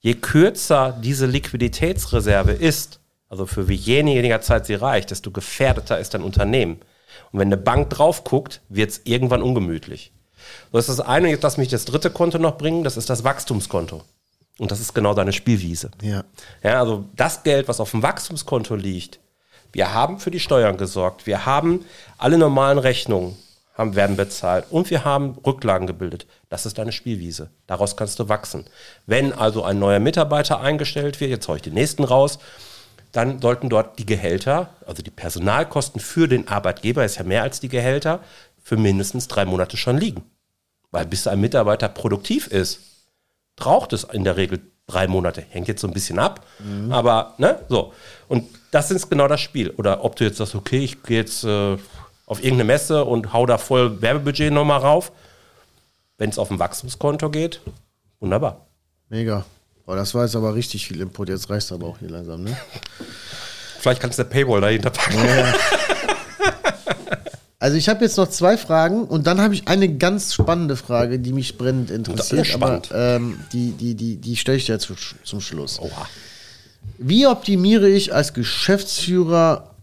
Je kürzer diese Liquiditätsreserve ist, also für wie weniger Zeit sie reicht, desto gefährdeter ist dein Unternehmen. Und wenn eine Bank drauf guckt, wird es irgendwann ungemütlich. Das ist das eine, jetzt lass mich das dritte Konto noch bringen, das ist das Wachstumskonto. Und das ist genau deine Spielwiese. Ja. Ja, also das Geld, was auf dem Wachstumskonto liegt, wir haben für die Steuern gesorgt, wir haben alle normalen Rechnungen haben, werden bezahlt und wir haben Rücklagen gebildet. Das ist deine Spielwiese. Daraus kannst du wachsen. Wenn also ein neuer Mitarbeiter eingestellt wird, jetzt hau ich den nächsten raus, dann sollten dort die Gehälter, also die Personalkosten für den Arbeitgeber, ist ja mehr als die Gehälter, für mindestens drei Monate schon liegen. Weil bis ein Mitarbeiter produktiv ist, braucht es in der Regel drei Monate. Hängt jetzt so ein bisschen ab, mhm. aber ne, so. Und das ist genau das Spiel. Oder ob du jetzt sagst, okay, ich gehe jetzt äh, auf irgendeine Messe und hau da voll Werbebudget nochmal rauf. Wenn es auf ein Wachstumskonto geht, wunderbar. Mega. Oh, das war jetzt aber richtig viel Input. Jetzt reicht es aber auch hier langsam, ne? Vielleicht kannst du eine Paywall dahinter packen. Ja. Also ich habe jetzt noch zwei Fragen und dann habe ich eine ganz spannende Frage, die mich brennend interessiert. Spannend. Aber ähm, die, die, die, die stelle ich dir zu, zum Schluss. Oha. Wie optimiere ich als Geschäftsführer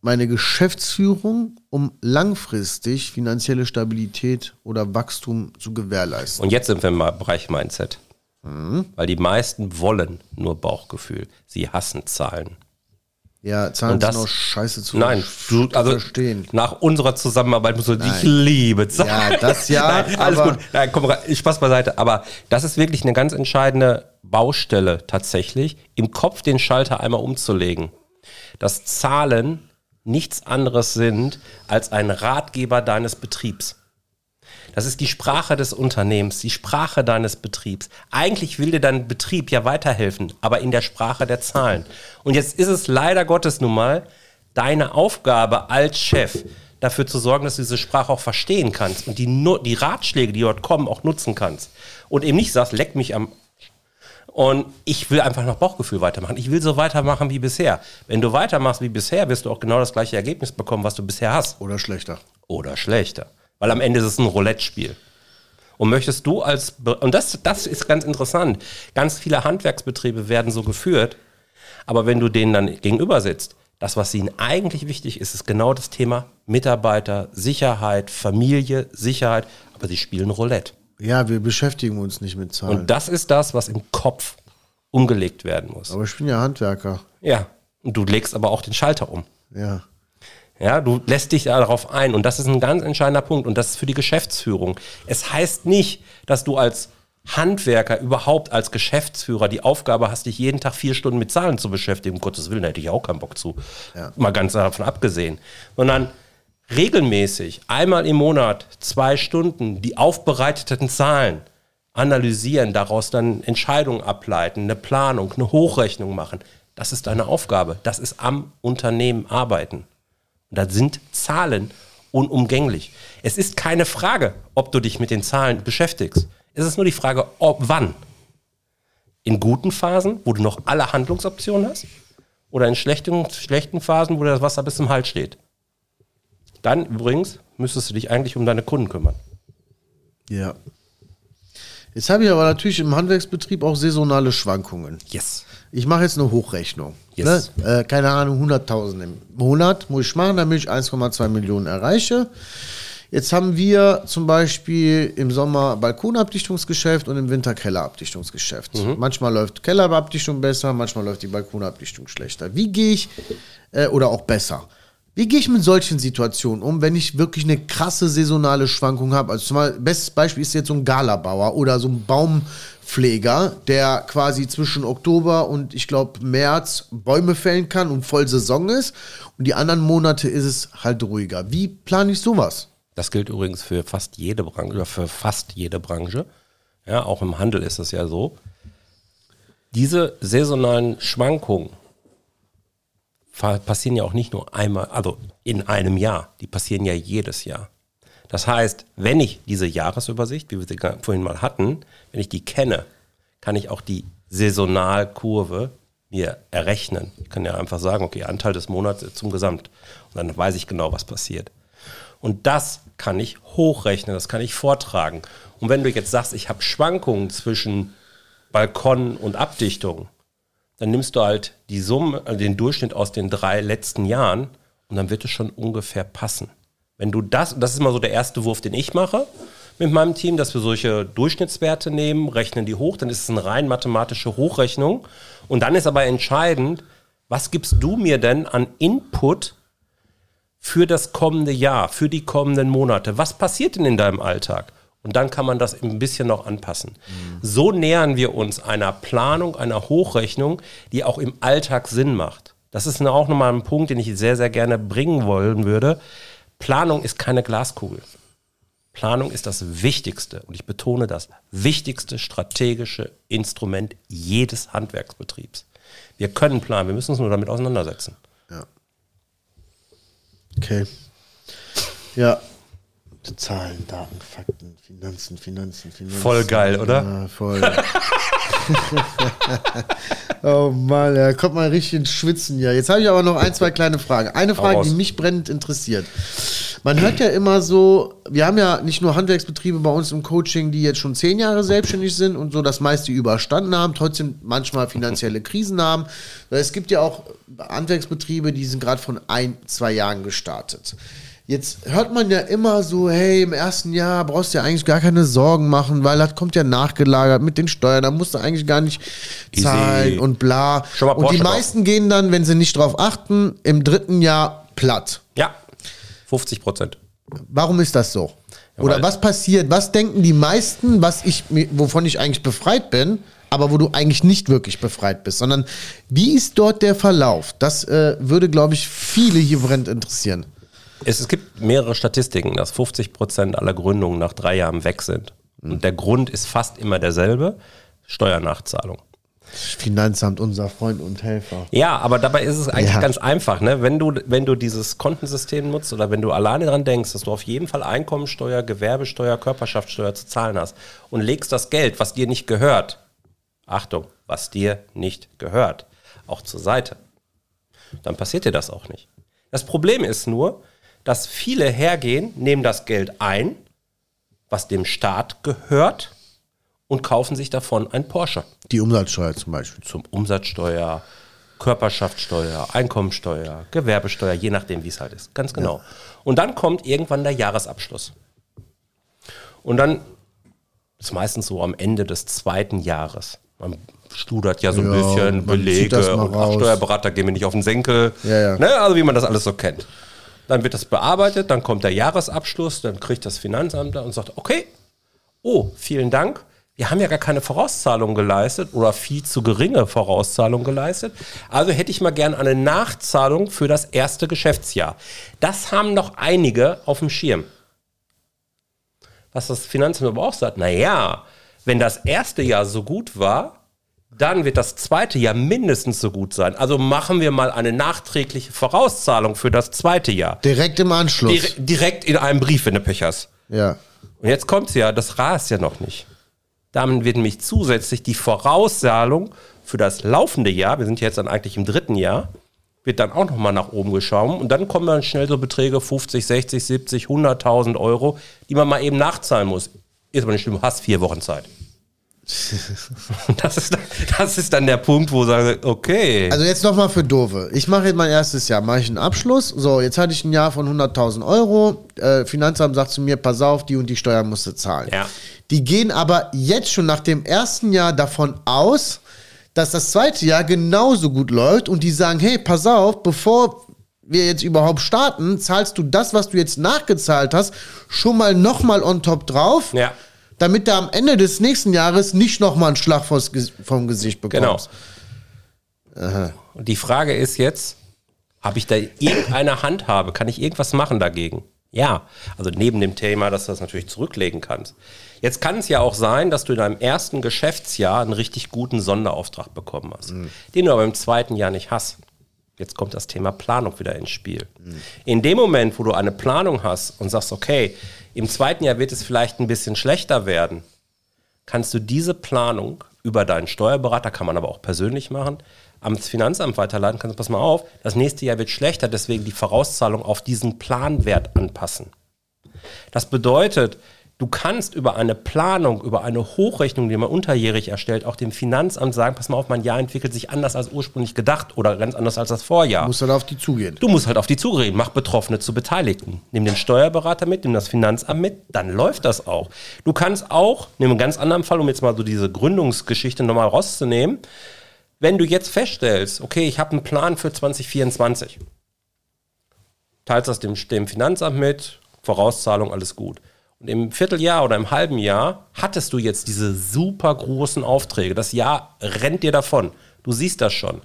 meine Geschäftsführung, um langfristig finanzielle Stabilität oder Wachstum zu gewährleisten? Und jetzt sind wir im Bereich Mindset. Mhm. Weil die meisten wollen nur Bauchgefühl. Sie hassen Zahlen. Ja, Zahlen und das, sind auch scheiße zu nein, du, also verstehen. Nach unserer Zusammenarbeit muss man, ich liebe Zahlen. Ja, das ja. nein, alles gut. Nein, komm, Spaß beiseite. Aber das ist wirklich eine ganz entscheidende Baustelle tatsächlich, im Kopf den Schalter einmal umzulegen. Dass Zahlen nichts anderes sind als ein Ratgeber deines Betriebs. Das ist die Sprache des Unternehmens, die Sprache deines Betriebs. Eigentlich will dir dein Betrieb ja weiterhelfen, aber in der Sprache der Zahlen. Und jetzt ist es leider Gottes nun mal deine Aufgabe als Chef, dafür zu sorgen, dass du diese Sprache auch verstehen kannst und die, die Ratschläge, die dort kommen, auch nutzen kannst. Und eben nicht sagst, leck mich am und ich will einfach nach Bauchgefühl weitermachen. Ich will so weitermachen wie bisher. Wenn du weitermachst wie bisher, wirst du auch genau das gleiche Ergebnis bekommen, was du bisher hast. Oder schlechter. Oder schlechter. Weil am Ende ist es ein Roulette-Spiel. Und möchtest du als, und das, das ist ganz interessant, ganz viele Handwerksbetriebe werden so geführt, aber wenn du denen dann gegenüber sitzt, das, was ihnen eigentlich wichtig ist, ist genau das Thema Mitarbeiter, Sicherheit, Familie, Sicherheit, aber sie spielen Roulette. Ja, wir beschäftigen uns nicht mit Zahlen. Und das ist das, was im Kopf umgelegt werden muss. Aber ich bin ja Handwerker. Ja, und du legst aber auch den Schalter um. Ja. Ja, du lässt dich darauf ein und das ist ein ganz entscheidender Punkt und das ist für die Geschäftsführung. Es heißt nicht, dass du als Handwerker überhaupt als Geschäftsführer die Aufgabe hast, dich jeden Tag vier Stunden mit Zahlen zu beschäftigen. Um Gottes Willen, da hätte ich auch keinen Bock zu. Ja. Mal ganz davon abgesehen. Sondern regelmäßig, einmal im Monat, zwei Stunden, die aufbereiteten Zahlen analysieren, daraus dann Entscheidungen ableiten, eine Planung, eine Hochrechnung machen. Das ist deine Aufgabe. Das ist am Unternehmen arbeiten. Und da sind Zahlen unumgänglich. Es ist keine Frage, ob du dich mit den Zahlen beschäftigst. Es ist nur die Frage, ob wann. In guten Phasen, wo du noch alle Handlungsoptionen hast, oder in schlechten, schlechten Phasen, wo das Wasser bis zum Hals steht. Dann übrigens müsstest du dich eigentlich um deine Kunden kümmern. Ja. Jetzt habe ich aber natürlich im Handwerksbetrieb auch saisonale Schwankungen. Yes. Ich mache jetzt eine Hochrechnung. Yes. Ne? Äh, keine Ahnung, 100.000 im Monat muss ich machen, damit ich 1,2 Millionen erreiche. Jetzt haben wir zum Beispiel im Sommer Balkonabdichtungsgeschäft und im Winter Kellerabdichtungsgeschäft. Mhm. Manchmal läuft Kellerabdichtung besser, manchmal läuft die Balkonabdichtung schlechter. Wie gehe ich, äh, oder auch besser, wie gehe ich mit solchen Situationen um, wenn ich wirklich eine krasse saisonale Schwankung habe? Also zum Beispiel, bestes Beispiel ist jetzt so ein Galabauer oder so ein Baumpfleger, der quasi zwischen Oktober und ich glaube März Bäume fällen kann und voll Saison ist. Und die anderen Monate ist es halt ruhiger. Wie plane ich sowas? Das gilt übrigens für fast jede Branche oder für fast jede Branche. Ja, auch im Handel ist es ja so. Diese saisonalen Schwankungen passieren ja auch nicht nur einmal, also in einem Jahr, die passieren ja jedes Jahr. Das heißt, wenn ich diese Jahresübersicht, wie wir sie vorhin mal hatten, wenn ich die kenne, kann ich auch die Saisonalkurve mir errechnen. Ich kann ja einfach sagen, okay, Anteil des Monats zum Gesamt. Und dann weiß ich genau, was passiert. Und das kann ich hochrechnen, das kann ich vortragen. Und wenn du jetzt sagst, ich habe Schwankungen zwischen Balkon und Abdichtung, dann nimmst du halt die Summe, also den Durchschnitt aus den drei letzten Jahren und dann wird es schon ungefähr passen. Wenn du das, das ist immer so der erste Wurf, den ich mache mit meinem Team, dass wir solche Durchschnittswerte nehmen, rechnen die hoch, dann ist es eine rein mathematische Hochrechnung. Und dann ist aber entscheidend, was gibst du mir denn an Input für das kommende Jahr, für die kommenden Monate? Was passiert denn in deinem Alltag? Und dann kann man das ein bisschen noch anpassen. Mhm. So nähern wir uns einer Planung, einer Hochrechnung, die auch im Alltag Sinn macht. Das ist auch nochmal ein Punkt, den ich sehr, sehr gerne bringen wollen würde. Planung ist keine Glaskugel. Planung ist das wichtigste, und ich betone das, wichtigste strategische Instrument jedes Handwerksbetriebs. Wir können planen, wir müssen uns nur damit auseinandersetzen. Ja. Okay. Ja. Zahlen, Daten, Fakten, Finanzen, Finanzen, Finanzen. Voll geil, oder? Ja, voll. oh Mann, da kommt mal richtig ins Schwitzen ja. Jetzt habe ich aber noch ein, zwei kleine Fragen. Eine Frage, die mich brennend interessiert. Man hört ja immer so, wir haben ja nicht nur Handwerksbetriebe bei uns im Coaching, die jetzt schon zehn Jahre selbstständig sind und so das meiste überstanden haben, trotzdem manchmal finanzielle Krisen haben. Es gibt ja auch Handwerksbetriebe, die sind gerade von ein, zwei Jahren gestartet. Jetzt hört man ja immer so, hey, im ersten Jahr brauchst du ja eigentlich gar keine Sorgen machen, weil das kommt ja nachgelagert mit den Steuern, da musst du eigentlich gar nicht zahlen Easy. und bla. und die meisten drauf. gehen dann, wenn sie nicht drauf achten, im dritten Jahr platt. Ja, 50 Prozent. Warum ist das so? Ja, Oder was passiert? Was denken die meisten, was ich, wovon ich eigentlich befreit bin, aber wo du eigentlich nicht wirklich befreit bist, sondern wie ist dort der Verlauf? Das äh, würde, glaube ich, viele hier brennend interessieren. Es, es gibt mehrere Statistiken, dass 50 Prozent aller Gründungen nach drei Jahren weg sind. Und der Grund ist fast immer derselbe: Steuernachzahlung. Finanzamt, unser Freund und Helfer. Ja, aber dabei ist es eigentlich ja. ganz einfach. Ne? Wenn, du, wenn du dieses Kontensystem nutzt oder wenn du alleine daran denkst, dass du auf jeden Fall Einkommensteuer, Gewerbesteuer, Körperschaftssteuer zu zahlen hast und legst das Geld, was dir nicht gehört, Achtung, was dir nicht gehört, auch zur Seite, dann passiert dir das auch nicht. Das Problem ist nur, dass viele hergehen, nehmen das Geld ein, was dem Staat gehört, und kaufen sich davon ein Porsche. Die Umsatzsteuer zum Beispiel. Zum Umsatzsteuer, Körperschaftssteuer, Einkommensteuer, Gewerbesteuer, je nachdem, wie es halt ist. Ganz genau. Ja. Und dann kommt irgendwann der Jahresabschluss. Und dann ist meistens so am Ende des zweiten Jahres. Man studert ja so ein ja, bisschen Belege und ach, Steuerberater gehen mir nicht auf den Senkel. Ja. Ne? Also wie man das alles so kennt dann wird das bearbeitet, dann kommt der Jahresabschluss, dann kriegt das Finanzamt und sagt, okay, oh, vielen Dank. Wir haben ja gar keine Vorauszahlung geleistet oder viel zu geringe Vorauszahlung geleistet. Also hätte ich mal gern eine Nachzahlung für das erste Geschäftsjahr. Das haben noch einige auf dem Schirm. Was das Finanzamt aber auch sagt, naja, wenn das erste Jahr so gut war, dann wird das zweite Jahr mindestens so gut sein. Also machen wir mal eine nachträgliche Vorauszahlung für das zweite Jahr. Direkt im Anschluss. Dire direkt in einem Brief, wenn du Pech hast. Ja. Und jetzt kommt's ja, das rast ja noch nicht. Damit wird nämlich zusätzlich die Vorauszahlung für das laufende Jahr, wir sind jetzt dann eigentlich im dritten Jahr, wird dann auch nochmal nach oben geschaut. Und dann kommen dann schnell so Beträge 50, 60, 70, 100.000 Euro, die man mal eben nachzahlen muss. Ist aber nicht schlimm, hast vier Wochen Zeit. das, ist, das ist dann der Punkt, wo sage, okay. Also jetzt nochmal für Dove. Ich mache jetzt mein erstes Jahr, mache ich einen Abschluss. So, jetzt hatte ich ein Jahr von 100.000 Euro. Äh, Finanzamt sagt zu mir, pass auf, die und die Steuern musst du zahlen. Ja. Die gehen aber jetzt schon nach dem ersten Jahr davon aus, dass das zweite Jahr genauso gut läuft und die sagen, hey, pass auf, bevor wir jetzt überhaupt starten, zahlst du das, was du jetzt nachgezahlt hast, schon mal nochmal on top drauf. Ja damit du am Ende des nächsten Jahres nicht nochmal einen Schlag vom Gesicht bekommst. Genau. Aha. Und die Frage ist jetzt, habe ich da irgendeine Handhabe? Kann ich irgendwas machen dagegen? Ja, also neben dem Thema, dass du das natürlich zurücklegen kannst. Jetzt kann es ja auch sein, dass du in deinem ersten Geschäftsjahr einen richtig guten Sonderauftrag bekommen hast, mhm. den du aber im zweiten Jahr nicht hast. Jetzt kommt das Thema Planung wieder ins Spiel. Mhm. In dem Moment, wo du eine Planung hast und sagst, okay, im zweiten Jahr wird es vielleicht ein bisschen schlechter werden, kannst du diese Planung über deinen Steuerberater, kann man aber auch persönlich machen, am Finanzamt weiterleiten, kannst du, pass mal auf, das nächste Jahr wird schlechter, deswegen die Vorauszahlung auf diesen Planwert anpassen. Das bedeutet, Du kannst über eine Planung, über eine Hochrechnung, die man unterjährig erstellt, auch dem Finanzamt sagen, pass mal auf, mein Jahr entwickelt sich anders als ursprünglich gedacht oder ganz anders als das Vorjahr. Du musst halt auf die zugehen. Du musst halt auf die zureden, mach Betroffene zu Beteiligten. Nimm den Steuerberater mit, nimm das Finanzamt mit, dann läuft das auch. Du kannst auch, nimm einen ganz anderen Fall, um jetzt mal so diese Gründungsgeschichte nochmal rauszunehmen, wenn du jetzt feststellst, okay, ich habe einen Plan für 2024, teilst das dem, dem Finanzamt mit, Vorauszahlung, alles gut. Und im Vierteljahr oder im halben Jahr hattest du jetzt diese super großen Aufträge. Das Jahr rennt dir davon. Du siehst das schon.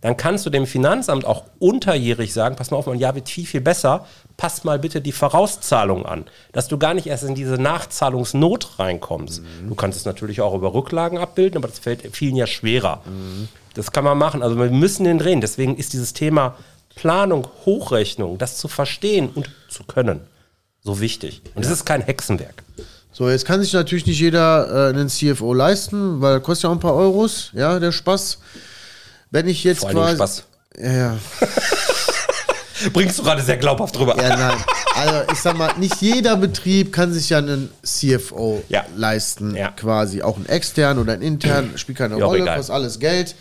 Dann kannst du dem Finanzamt auch unterjährig sagen, pass mal auf, mein Jahr wird viel, viel besser. Pass mal bitte die Vorauszahlung an, dass du gar nicht erst in diese Nachzahlungsnot reinkommst. Mhm. Du kannst es natürlich auch über Rücklagen abbilden, aber das fällt vielen ja schwerer. Mhm. Das kann man machen. Also wir müssen den drehen. Deswegen ist dieses Thema Planung, Hochrechnung, das zu verstehen und zu können, so wichtig. Und es ist kein Hexenwerk. So, jetzt kann sich natürlich nicht jeder äh, einen CFO leisten, weil kostet ja auch ein paar Euros, ja, der Spaß. Wenn ich jetzt Vor quasi. Spaß. Ja, ja. Bringst du gerade sehr glaubhaft drüber. Ja, nein. Also ich sag mal, nicht jeder Betrieb kann sich ja einen CFO Ja. leisten, Ja. quasi. Auch einen extern oder einen intern, spielt keine Ja, Rolle, kostet alles Geld.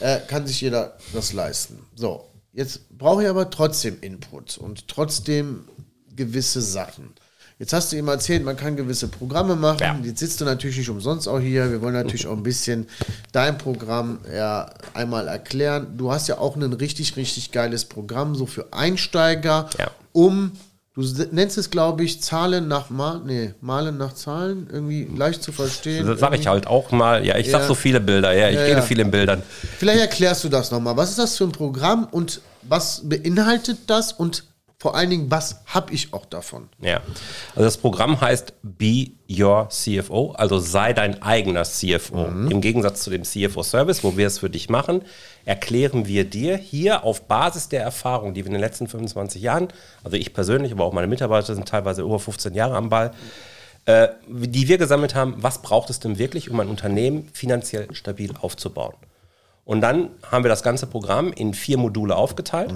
Äh, kann sich jeder das leisten. So, jetzt brauche ich aber trotzdem Input und trotzdem gewisse Sachen. Jetzt hast du ihm erzählt, man kann gewisse Programme machen. Ja. Jetzt sitzt du natürlich nicht umsonst auch hier. Wir wollen natürlich auch ein bisschen dein Programm ja, einmal erklären. Du hast ja auch ein richtig, richtig geiles Programm, so für Einsteiger, Ja. um, du nennst es, glaube ich, Zahlen nach Mal, nee, Malen nach Zahlen, irgendwie leicht zu verstehen. Das sage ich halt auch mal. Ja, ich Ja. so viele Bilder. Ja, ich Ja, rede viel in Bildern. Vielleicht erklärst du das nochmal. Was ist das für ein Programm und was beinhaltet das und vor allen Dingen, was habe ich auch davon? Ja. Also das Programm heißt Be Your CFO, also sei dein eigener CFO. Im Gegensatz zu dem CFO-Service, wo wir es für dich machen, erklären wir dir hier auf Basis der Erfahrung, die wir in den letzten 25 Jahren, also ich persönlich, aber auch meine Mitarbeiter sind teilweise über 15 Jahre am Ball, äh, die wir gesammelt haben, was braucht es denn wirklich, um ein Unternehmen finanziell stabil aufzubauen. Und dann haben wir das ganze Programm in vier Module aufgeteilt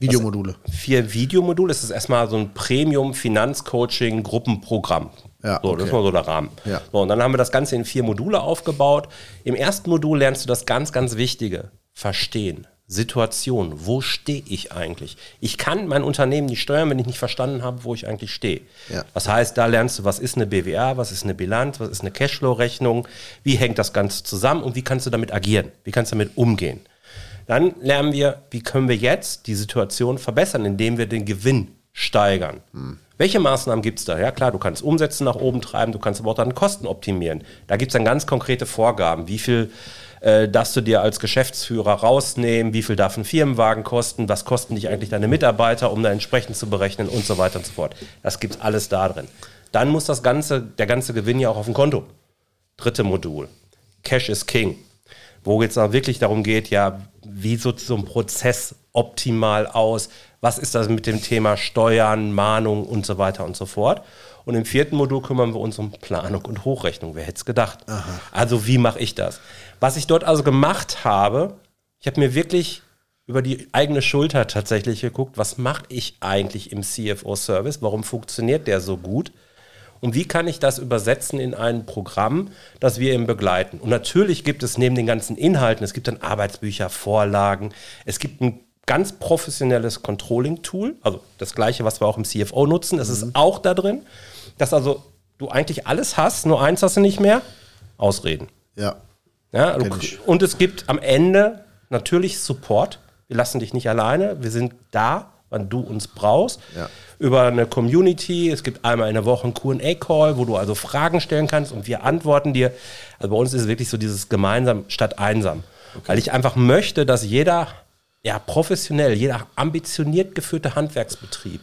Videomodule. vier Videomodule. Es ist erstmal so ein Premium-Finanzcoaching-Gruppenprogramm. Ja, so, das okay. ist mal so der Rahmen. Ja. So, und dann haben wir das Ganze in vier Module aufgebaut. Im ersten Modul lernst du das ganz, ganz Wichtige. Verstehen. Situation. Wo stehe ich eigentlich? Ich kann mein Unternehmen nicht steuern, wenn ich nicht verstanden habe, wo ich eigentlich stehe. Ja. Das heißt, da lernst du, was ist eine BWA, was ist eine Bilanz, was ist eine Cashflow-Rechnung, wie hängt das Ganze zusammen und wie kannst du damit agieren? Wie kannst du damit umgehen? Dann lernen wir, wie können wir jetzt die Situation verbessern, indem wir den Gewinn steigern. Welche Maßnahmen gibt es da? Ja klar, du kannst Umsätze nach oben treiben, du kannst aber auch dann Kosten optimieren. Da gibt es dann ganz konkrete Vorgaben. Wie viel äh, darfst du dir als Geschäftsführer rausnehmen? Wie viel darf ein Firmenwagen kosten? Was kosten dich eigentlich deine Mitarbeiter, um da entsprechend zu berechnen und so weiter und so fort. Das gibt alles da drin. Dann muss das ganze, der ganze Gewinn ja auch auf dem Konto. Dritte Modul. Cash is King. Wo jetzt auch wirklich darum geht, ja, wie sieht so ein Prozess optimal aus? Was ist das mit dem Thema Steuern, Mahnung und so weiter und so fort? Und im vierten Modul kümmern wir uns um Planung und Hochrechnung. Wer hätte es gedacht? Also wie mache ich das? Was ich dort also gemacht habe, ich habe mir wirklich über die eigene Schulter tatsächlich geguckt, was mache ich eigentlich im CFO-Service? Warum funktioniert der so gut? Und wie kann ich das übersetzen in ein Programm, das wir eben begleiten? Und natürlich gibt es neben den ganzen Inhalten, es gibt dann Arbeitsbücher, Vorlagen, es gibt ein ganz professionelles Controlling-Tool, also das gleiche, was wir auch im CFO nutzen, das ist auch da drin, dass also du eigentlich alles hast, nur eins hast du nicht mehr, Ausreden. Ja. Ja, du, und es gibt am Ende natürlich Support. Wir lassen dich nicht alleine. Wir sind da, wann du uns brauchst. Ja. Über eine Community. Es gibt einmal in der Woche einen QA-Call, wo du also Fragen stellen kannst und wir antworten dir. Also bei uns ist es wirklich so dieses gemeinsam statt einsam. Weil ich einfach möchte, dass jeder, ja, professionell, jeder ambitioniert geführte Handwerksbetrieb,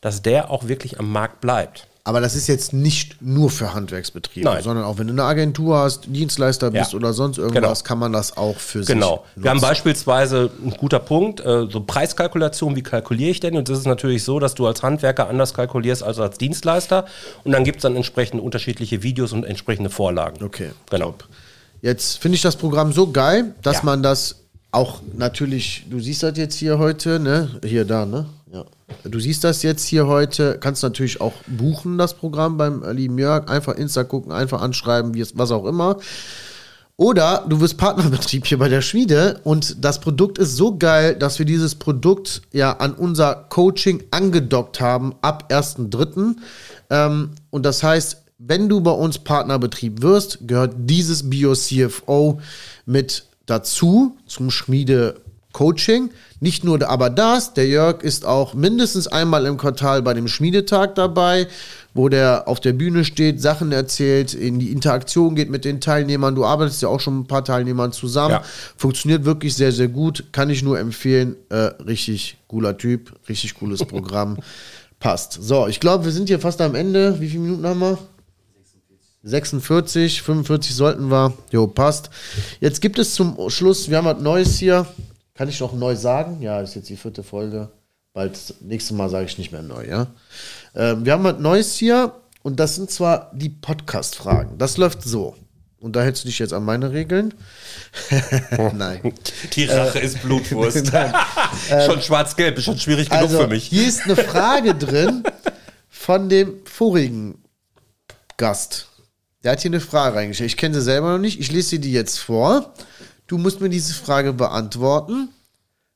dass der auch wirklich am Markt bleibt. Aber das ist jetzt nicht nur für Handwerksbetriebe, Nein. sondern auch wenn du eine Agentur hast, Dienstleister bist Ja. oder sonst irgendwas, Genau. kann man das auch für Genau. sich Wir haben beispielsweise ein guter Punkt, äh, so Preiskalkulation, wie kalkuliere ich denn? Und das ist natürlich so, dass du als Handwerker anders kalkulierst als als Dienstleister. Und dann gibt es dann entsprechende unterschiedliche Videos und entsprechende Vorlagen. Okay, Genau. Jetzt finde ich das Programm so geil, dass Ja. man das auch natürlich, du siehst das jetzt hier heute, ne? Hier, da, ne? Du siehst das jetzt hier heute, kannst natürlich auch buchen, das Programm beim lieben Jörg. Einfach Insta gucken, einfach anschreiben, was auch immer. Oder du wirst Partnerbetrieb hier bei der Schmiede und das Produkt ist so geil, dass wir dieses Produkt ja an unser Coaching angedockt haben ab 1.3. Ähm, und das heißt, wenn du bei uns Partnerbetrieb wirst, gehört dieses Bio-CFO mit dazu zum Schmiede-Coaching. Nicht nur aber das, der Jörg ist auch mindestens einmal im Quartal bei dem Schmiedetag dabei wo der auf der Bühne steht, Sachen erzählt, in die Interaktion geht mit den Teilnehmern. Du arbeitest ja auch schon mit ein paar Teilnehmern zusammen. Ja. Funktioniert wirklich sehr, sehr gut. Kann ich nur empfehlen. Äh, richtig cooler Typ, richtig cooles Programm. Passt. So, ich glaube, wir sind hier fast am Ende. Wie viele Minuten haben wir? 46, 45 sollten wir. Jo, passt. Jetzt gibt es zum Schluss, wir haben was Neues hier. Kann ich noch neu sagen? Ja, ist jetzt die vierte Folge. Bald, nächstes Mal sage ich nicht mehr neu, ja. Ähm, wir haben was Neues hier und das sind zwar die Podcast-Fragen. Das läuft so. Und da hältst du dich jetzt an meine Regeln. Nein. Die Rache äh, ist Blutwurst. schon schwarz-gelb, ist schon schwierig genug also, für mich. Hier ist eine Frage drin von dem vorigen Gast. Der hat hier eine Frage reingestellt. Ich kenne sie selber noch nicht. Ich lese sie dir jetzt vor. Du musst mir diese Frage beantworten.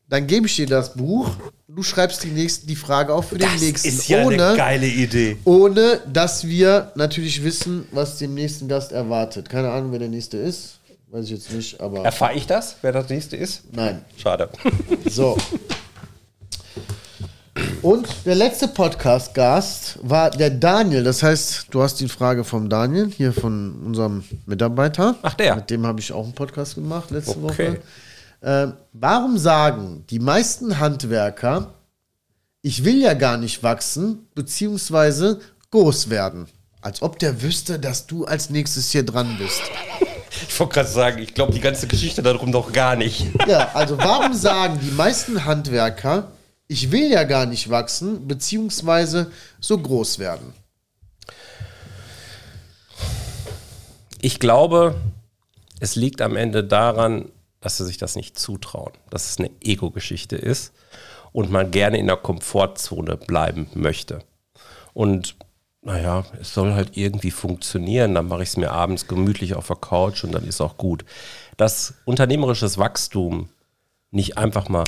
Dann gebe ich dir das Buch. Du schreibst die, nächste, die Frage auf für den das nächsten. Das ist ja ohne, eine geile Idee. Ohne, dass wir natürlich wissen, was dem nächsten Gast erwartet. Keine Ahnung, wer der nächste ist. Weiß ich jetzt nicht, aber. Erfahre ich das, wer das nächste ist? Nein. Schade. So. Und der letzte Podcast-Gast war der Daniel. Das heißt, du hast die Frage vom Daniel, hier von unserem Mitarbeiter. Ach, der. Mit dem habe ich auch einen Podcast gemacht letzte okay. Woche. Äh, warum sagen die meisten Handwerker, ich will ja gar nicht wachsen, beziehungsweise groß werden? Als ob der wüsste, dass du als nächstes hier dran bist. Ich wollte gerade sagen, ich glaube die ganze Geschichte darum doch gar nicht. Ja, also warum sagen die meisten Handwerker, ich will ja gar nicht wachsen, beziehungsweise so groß werden? Ich glaube, es liegt am Ende daran, dass sie sich das nicht zutrauen, dass es eine Ego-Geschichte ist und man gerne in der Komfortzone bleiben möchte. Und naja, es soll halt irgendwie funktionieren, dann mache ich es mir abends gemütlich auf der Couch und dann ist auch gut. Dass unternehmerisches Wachstum nicht einfach mal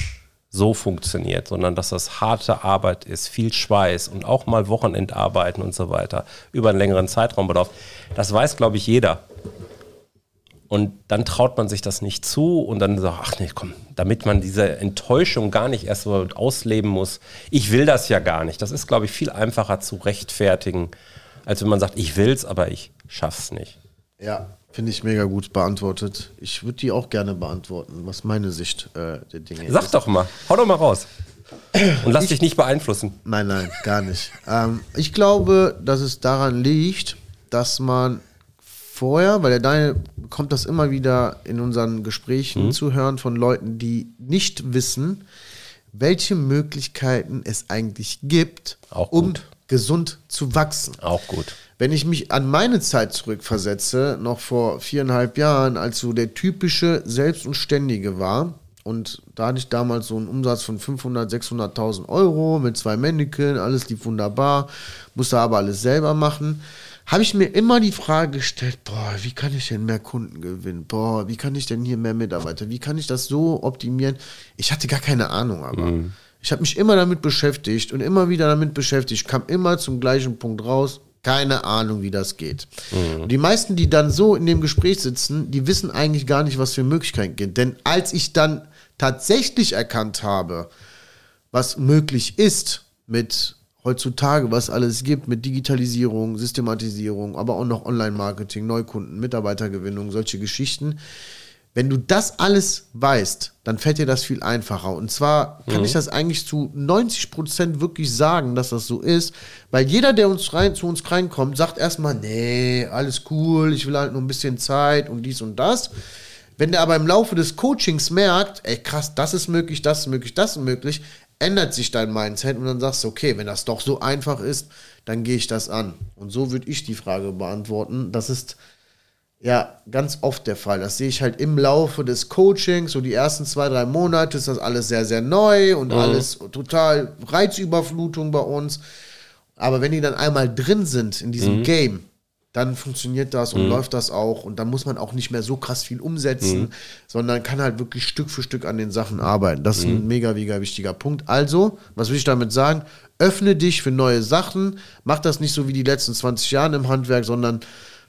so funktioniert, sondern dass das harte Arbeit ist, viel Schweiß und auch mal Wochenendarbeiten und so weiter über einen längeren Zeitraum bedarf. Das weiß, glaube ich, jeder. Und dann traut man sich das nicht zu und dann sagt, ach nee, komm, damit man diese Enttäuschung gar nicht erst so ausleben muss. Ich will das ja gar nicht. Das ist, glaube ich, viel einfacher zu rechtfertigen, als wenn man sagt, ich will's, aber ich schaff's nicht. Ja, finde ich mega gut beantwortet. Ich würde die auch gerne beantworten, was meine Sicht äh, der Dinge Sag ist. Sag doch mal, hau doch mal raus. Und lass ich, dich nicht beeinflussen. Nein, nein, gar nicht. ähm, ich glaube, dass es daran liegt, dass man vorher, weil der Daniel kommt das immer wieder in unseren Gesprächen mhm. zu hören von Leuten, die nicht wissen, welche Möglichkeiten es eigentlich gibt, um gesund zu wachsen. Auch gut. Wenn ich mich an meine Zeit zurückversetze, noch vor viereinhalb Jahren, als so der typische Selbst- und Ständige war, und da hatte ich damals so einen Umsatz von 500, 600.000 Euro mit zwei Männchen, alles lief wunderbar, musste aber alles selber machen habe ich mir immer die Frage gestellt, boah, wie kann ich denn mehr Kunden gewinnen? Boah, wie kann ich denn hier mehr Mitarbeiter? Wie kann ich das so optimieren? Ich hatte gar keine Ahnung, aber mhm. ich habe mich immer damit beschäftigt und immer wieder damit beschäftigt, kam immer zum gleichen Punkt raus. Keine Ahnung, wie das geht. Mhm. Die meisten, die dann so in dem Gespräch sitzen, die wissen eigentlich gar nicht, was für Möglichkeiten gibt. Denn als ich dann tatsächlich erkannt habe, was möglich ist mit heutzutage, was alles gibt mit Digitalisierung, Systematisierung, aber auch noch Online-Marketing, Neukunden, Mitarbeitergewinnung, solche Geschichten. Wenn du das alles weißt, dann fällt dir das viel einfacher. Und zwar kann mhm. ich das eigentlich zu 90 Prozent wirklich sagen, dass das so ist, weil jeder, der uns rein, zu uns reinkommt, sagt erstmal, nee, alles cool, ich will halt nur ein bisschen Zeit und dies und das. Wenn der aber im Laufe des Coachings merkt, ey krass, das ist möglich, das ist möglich, das ist möglich, ändert sich dein Mindset und dann sagst du, okay, wenn das doch so einfach ist, dann gehe ich das an. Und so würde ich die Frage beantworten. Das ist ja ganz oft der Fall. Das sehe ich halt im Laufe des Coachings, so die ersten zwei, drei Monate ist das alles sehr, sehr neu und alles total Reizüberflutung bei uns. Aber wenn die dann einmal drin sind in diesem Game, dann funktioniert das und läuft das auch und dann muss man auch nicht mehr so krass viel umsetzen, sondern kann halt wirklich Stück für Stück an den Sachen arbeiten. Das ist ein mega, mega wichtiger Punkt. Also, was will ich damit sagen? Öffne dich für neue Sachen, mach das nicht so wie die letzten 20 Jahre im Handwerk, sondern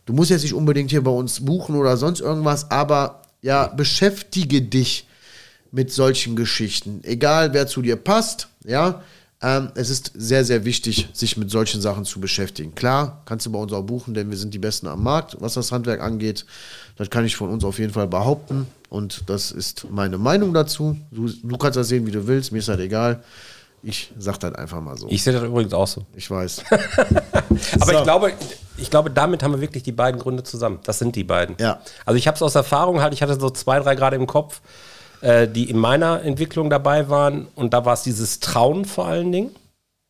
du musst jetzt nicht unbedingt hier bei uns buchen oder sonst irgendwas, aber ja, beschäftige dich mit solchen Geschichten. Egal, wer zu dir passt, ja. Ähm, es ist sehr, sehr wichtig, sich mit solchen Sachen zu beschäftigen. Klar, kannst du bei uns auch buchen, denn wir sind die Besten am Markt, was das Handwerk angeht. Das kann ich von uns auf jeden Fall behaupten. Und das ist meine Meinung dazu. Du, du kannst das sehen, wie du willst. Mir ist halt egal. Ich sag das einfach mal so. Ich sehe das übrigens auch so. Ich weiß. Aber So. ich glaube, ich glaube, damit haben wir wirklich die beiden Gründe zusammen. Das sind die beiden. Ja. Also ich habe es aus Erfahrung halt, ich hatte so zwei, drei gerade im Kopf, äh, die in meiner Entwicklung dabei waren. Und da war es dieses Trauen vor allen Dingen,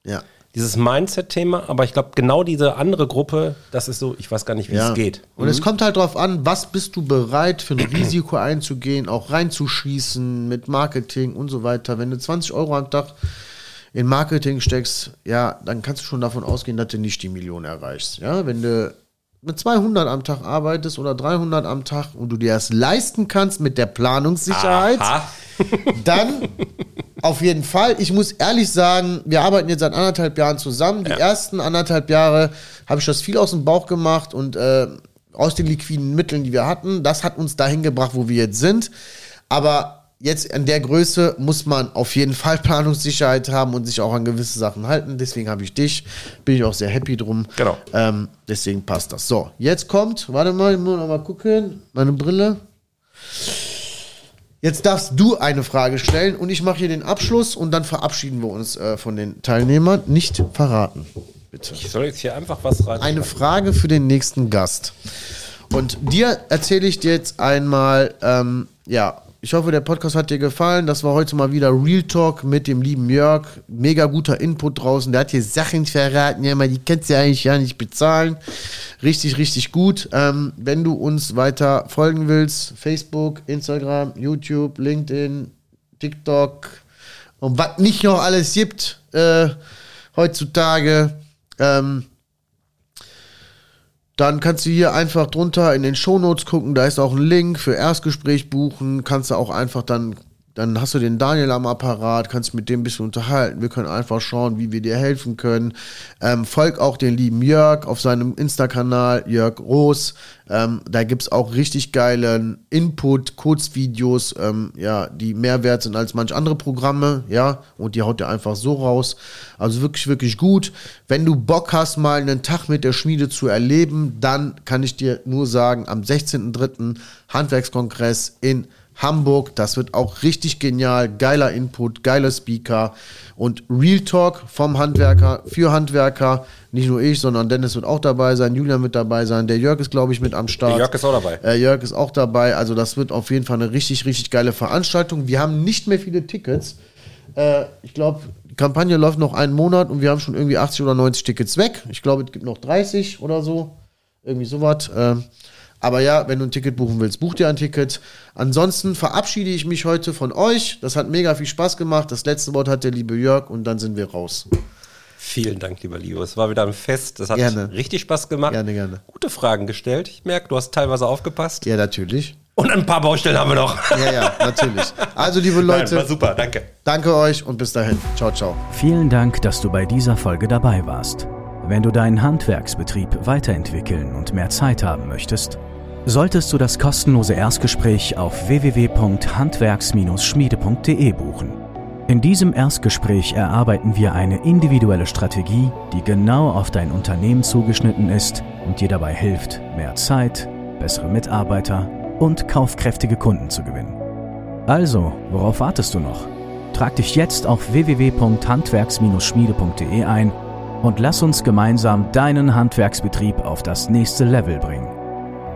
Ja. dieses Mindset-Thema. Aber ich glaube, genau diese andere Gruppe, das ist so, ich weiß gar nicht, wie ja. es geht. Und es kommt halt drauf an, was bist du bereit für ein Risiko einzugehen, auch reinzuschießen mit Marketing und so weiter. Wenn du 20 Euro am Tag in Marketing steckst, ja, dann kannst du schon davon ausgehen, dass du nicht die Million erreichst. Ja, wenn du mit 200 am Tag arbeitest oder 300 am Tag und du dir das leisten kannst mit der Planungssicherheit, Aha. dann auf jeden Fall. Ich muss ehrlich sagen, wir arbeiten jetzt seit anderthalb Jahren zusammen. Die ersten anderthalb Jahre habe ich das viel aus dem Bauch gemacht und äh, aus den liquiden Mitteln, die wir hatten. Das hat uns dahin gebracht, wo wir jetzt sind. Aber jetzt an der Größe muss man auf jeden Fall Planungssicherheit haben und sich auch an gewisse Sachen halten. Deswegen habe ich dich. Bin ich auch sehr happy drum. Genau. Ähm, deswegen passt das. So, jetzt kommt, warte mal, ich muss noch mal gucken. Meine Brille. Jetzt darfst du eine Frage stellen und ich mache hier den Abschluss und dann verabschieden wir uns äh, von den Teilnehmern. Nicht verraten, bitte. Ich soll jetzt hier einfach was rein. Eine Frage für den nächsten Gast. Und dir erzähle ich dir jetzt einmal, ähm, ja, ich hoffe, der Podcast hat dir gefallen. Das war heute mal wieder Real Talk mit dem lieben Jörg. Mega guter Input draußen. Der hat hier Sachen verraten, ja, mal, die kannst du ja eigentlich ja nicht bezahlen. Richtig, richtig gut. Ähm, wenn du uns weiter folgen willst, Facebook, Instagram, YouTube, LinkedIn, TikTok und was nicht noch alles gibt äh, heutzutage, ähm, dann kannst du hier einfach drunter in den Shownotes gucken, da ist auch ein Link für Erstgespräch buchen, kannst du auch einfach dann, dann hast du den Daniel am Apparat, kannst mit dem ein bisschen unterhalten, wir können einfach schauen, wie wir dir helfen können. Ähm, folg auch den lieben Jörg auf seinem Insta-Kanal, Jörg Roos, ähm, da gibt's auch richtig geilen Input, Kurzvideos, ähm, ja, die mehr wert sind als manch andere Programme, ja, und die haut er einfach so raus. Also wirklich, wirklich gut. Wenn du Bock hast, mal einen Tag mit der Schmiede zu erleben, dann kann ich dir nur sagen, am 16.03. Handwerkskongress in Hamburg. Das wird auch richtig genial. Geiler Input, geiler Speaker und Real Talk vom Handwerker für Handwerker. Nicht nur ich, sondern Dennis wird auch dabei sein, Julian wird dabei sein, der Jörg ist, glaube ich, mit am Start. Der Jörg ist auch dabei. Äh, Jörg ist auch dabei. Also das wird auf jeden Fall eine richtig, richtig geile Veranstaltung. Wir haben nicht mehr viele Tickets. Äh, ich glaube, die Kampagne läuft noch einen Monat und wir haben schon irgendwie 80 oder 90 Tickets weg. Ich glaube, es gibt noch 30 oder so. Irgendwie sowas. Ähm, aber ja, wenn du ein Ticket buchen willst, buch dir ein Ticket. Ansonsten verabschiede ich mich heute von euch. Das hat mega viel Spaß gemacht. Das letzte Wort hat der liebe Jörg und dann sind wir raus. Vielen Dank, lieber Leo. Es war wieder ein Fest. Das hat Gerne. richtig Spaß gemacht. Gerne, gerne. Gute Fragen gestellt. Ich merke, du hast teilweise aufgepasst. Ja, natürlich. Und ein paar Baustellen haben wir noch. Ja, ja, natürlich. Also, liebe Nein, war Leute, super, danke. danke euch und bis dahin. Ciao, ciao. Vielen Dank, dass du bei dieser Folge dabei warst. Wenn du deinen Handwerksbetrieb weiterentwickeln und mehr Zeit haben möchtest, solltest du das kostenlose Erstgespräch auf www.handwerks-schmiede.de buchen. In diesem Erstgespräch erarbeiten wir eine individuelle Strategie, die genau auf dein Unternehmen zugeschnitten ist und dir dabei hilft, mehr Zeit, bessere Mitarbeiter und kaufkräftige Kunden zu gewinnen. Also, worauf wartest du noch? Trag dich jetzt auf www.handwerks-schmiede.de ein und lass uns gemeinsam deinen Handwerksbetrieb auf das nächste Level bringen.